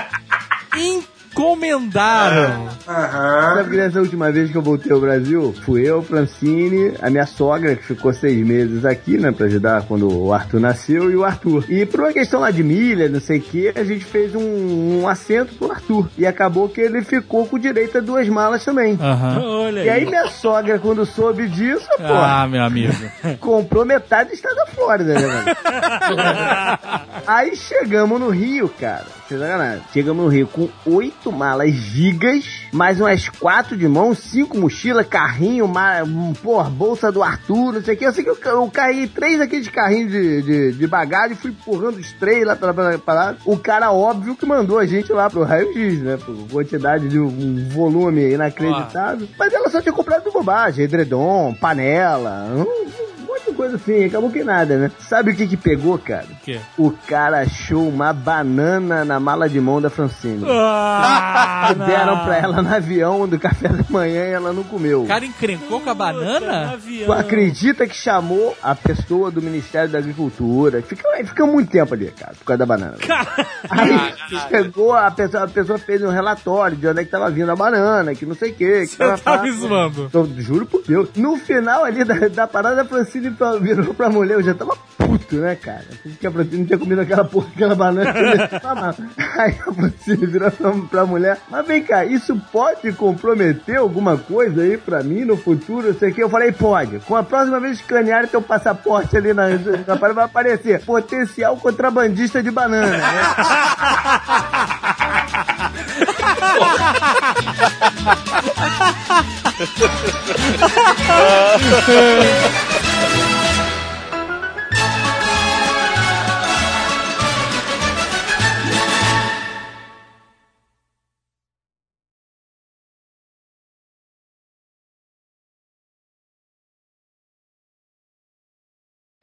encomendaram. Aham. Sabe que nessa última vez que eu voltei ao Brasil, fui eu, Francine, a minha sogra, que ficou seis meses aqui, né, pra ajudar quando o Arthur nasceu, e o Arthur. E por uma questão lá de milha, não sei o que, a gente fez um, um assento pro Arthur. E acabou que ele ficou com direito a duas malas também. Aham. olha E aí minha sogra, quando soube disso, pô, Ah, meu amigo. comprou metade do estado da Flórida, né, mano? (laughs) Aí chegamos no Rio, cara. Chegamos no Rio com oito malas gigas, mais umas quatro de mão, cinco mochilas, carrinho, ma- um, porra, bolsa do Arthur, não sei o que. Eu sei que eu, eu carreguei três daqueles carrinhos de, de, de bagagem, fui empurrando os três lá pra, pra, pra O cara, óbvio, que mandou a gente lá pro raio-x, né? Por quantidade de um volume inacreditável. Mas ela só tinha comprado bobagem, edredom, panela, de coisa assim. Acabou que nada, né? Sabe o que que pegou, cara? O quê? O cara achou uma banana na mala de mão da Francine. Ah, (laughs) deram pra ela no avião do café da manhã e ela não comeu. O cara encrencou com a banana? Tu acredita que chamou a pessoa do Ministério da Agricultura? Fica, fica muito tempo ali, cara, por causa da banana. Aí chegou, a pessoa, a pessoa fez um relatório de onde é que tava vindo a banana, que não sei o que. que Você tava tá me zoando. Juro por Deus. No final ali da, da parada, a Francine pra- virou pra mulher. Eu já tava puto, né, cara? Porque a Francine não tinha comido aquela porra, aquela banana. Aí a Francine virou pra, pra mulher. Mas vem cá, isso pode comprometer alguma coisa aí pra mim no futuro? Não sei o que. Eu falei, pode. Com a próxima vez que escanearem teu passaporte ali na, na parada, vai aparecer potencial contrabandista de banana. né?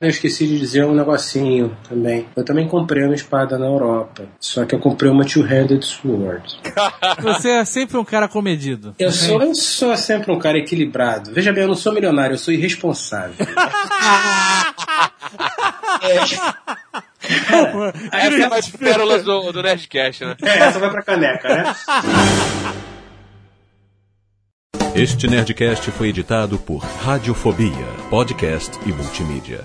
Eu esqueci de dizer um negocinho também. Eu também comprei uma espada na Europa. Só que eu comprei uma two-handed sword. (laughs) Você é sempre um cara comedido. Eu sou, eu sou sempre um cara equilibrado. Veja bem, eu não sou milionário, eu sou irresponsável. (laughs) (laughs) Essa é uma das pérolas do, do Nerdcast, né? É, essa vai pra caneca, né? Este Nerdcast foi editado por Radiofobia, podcast e multimídia.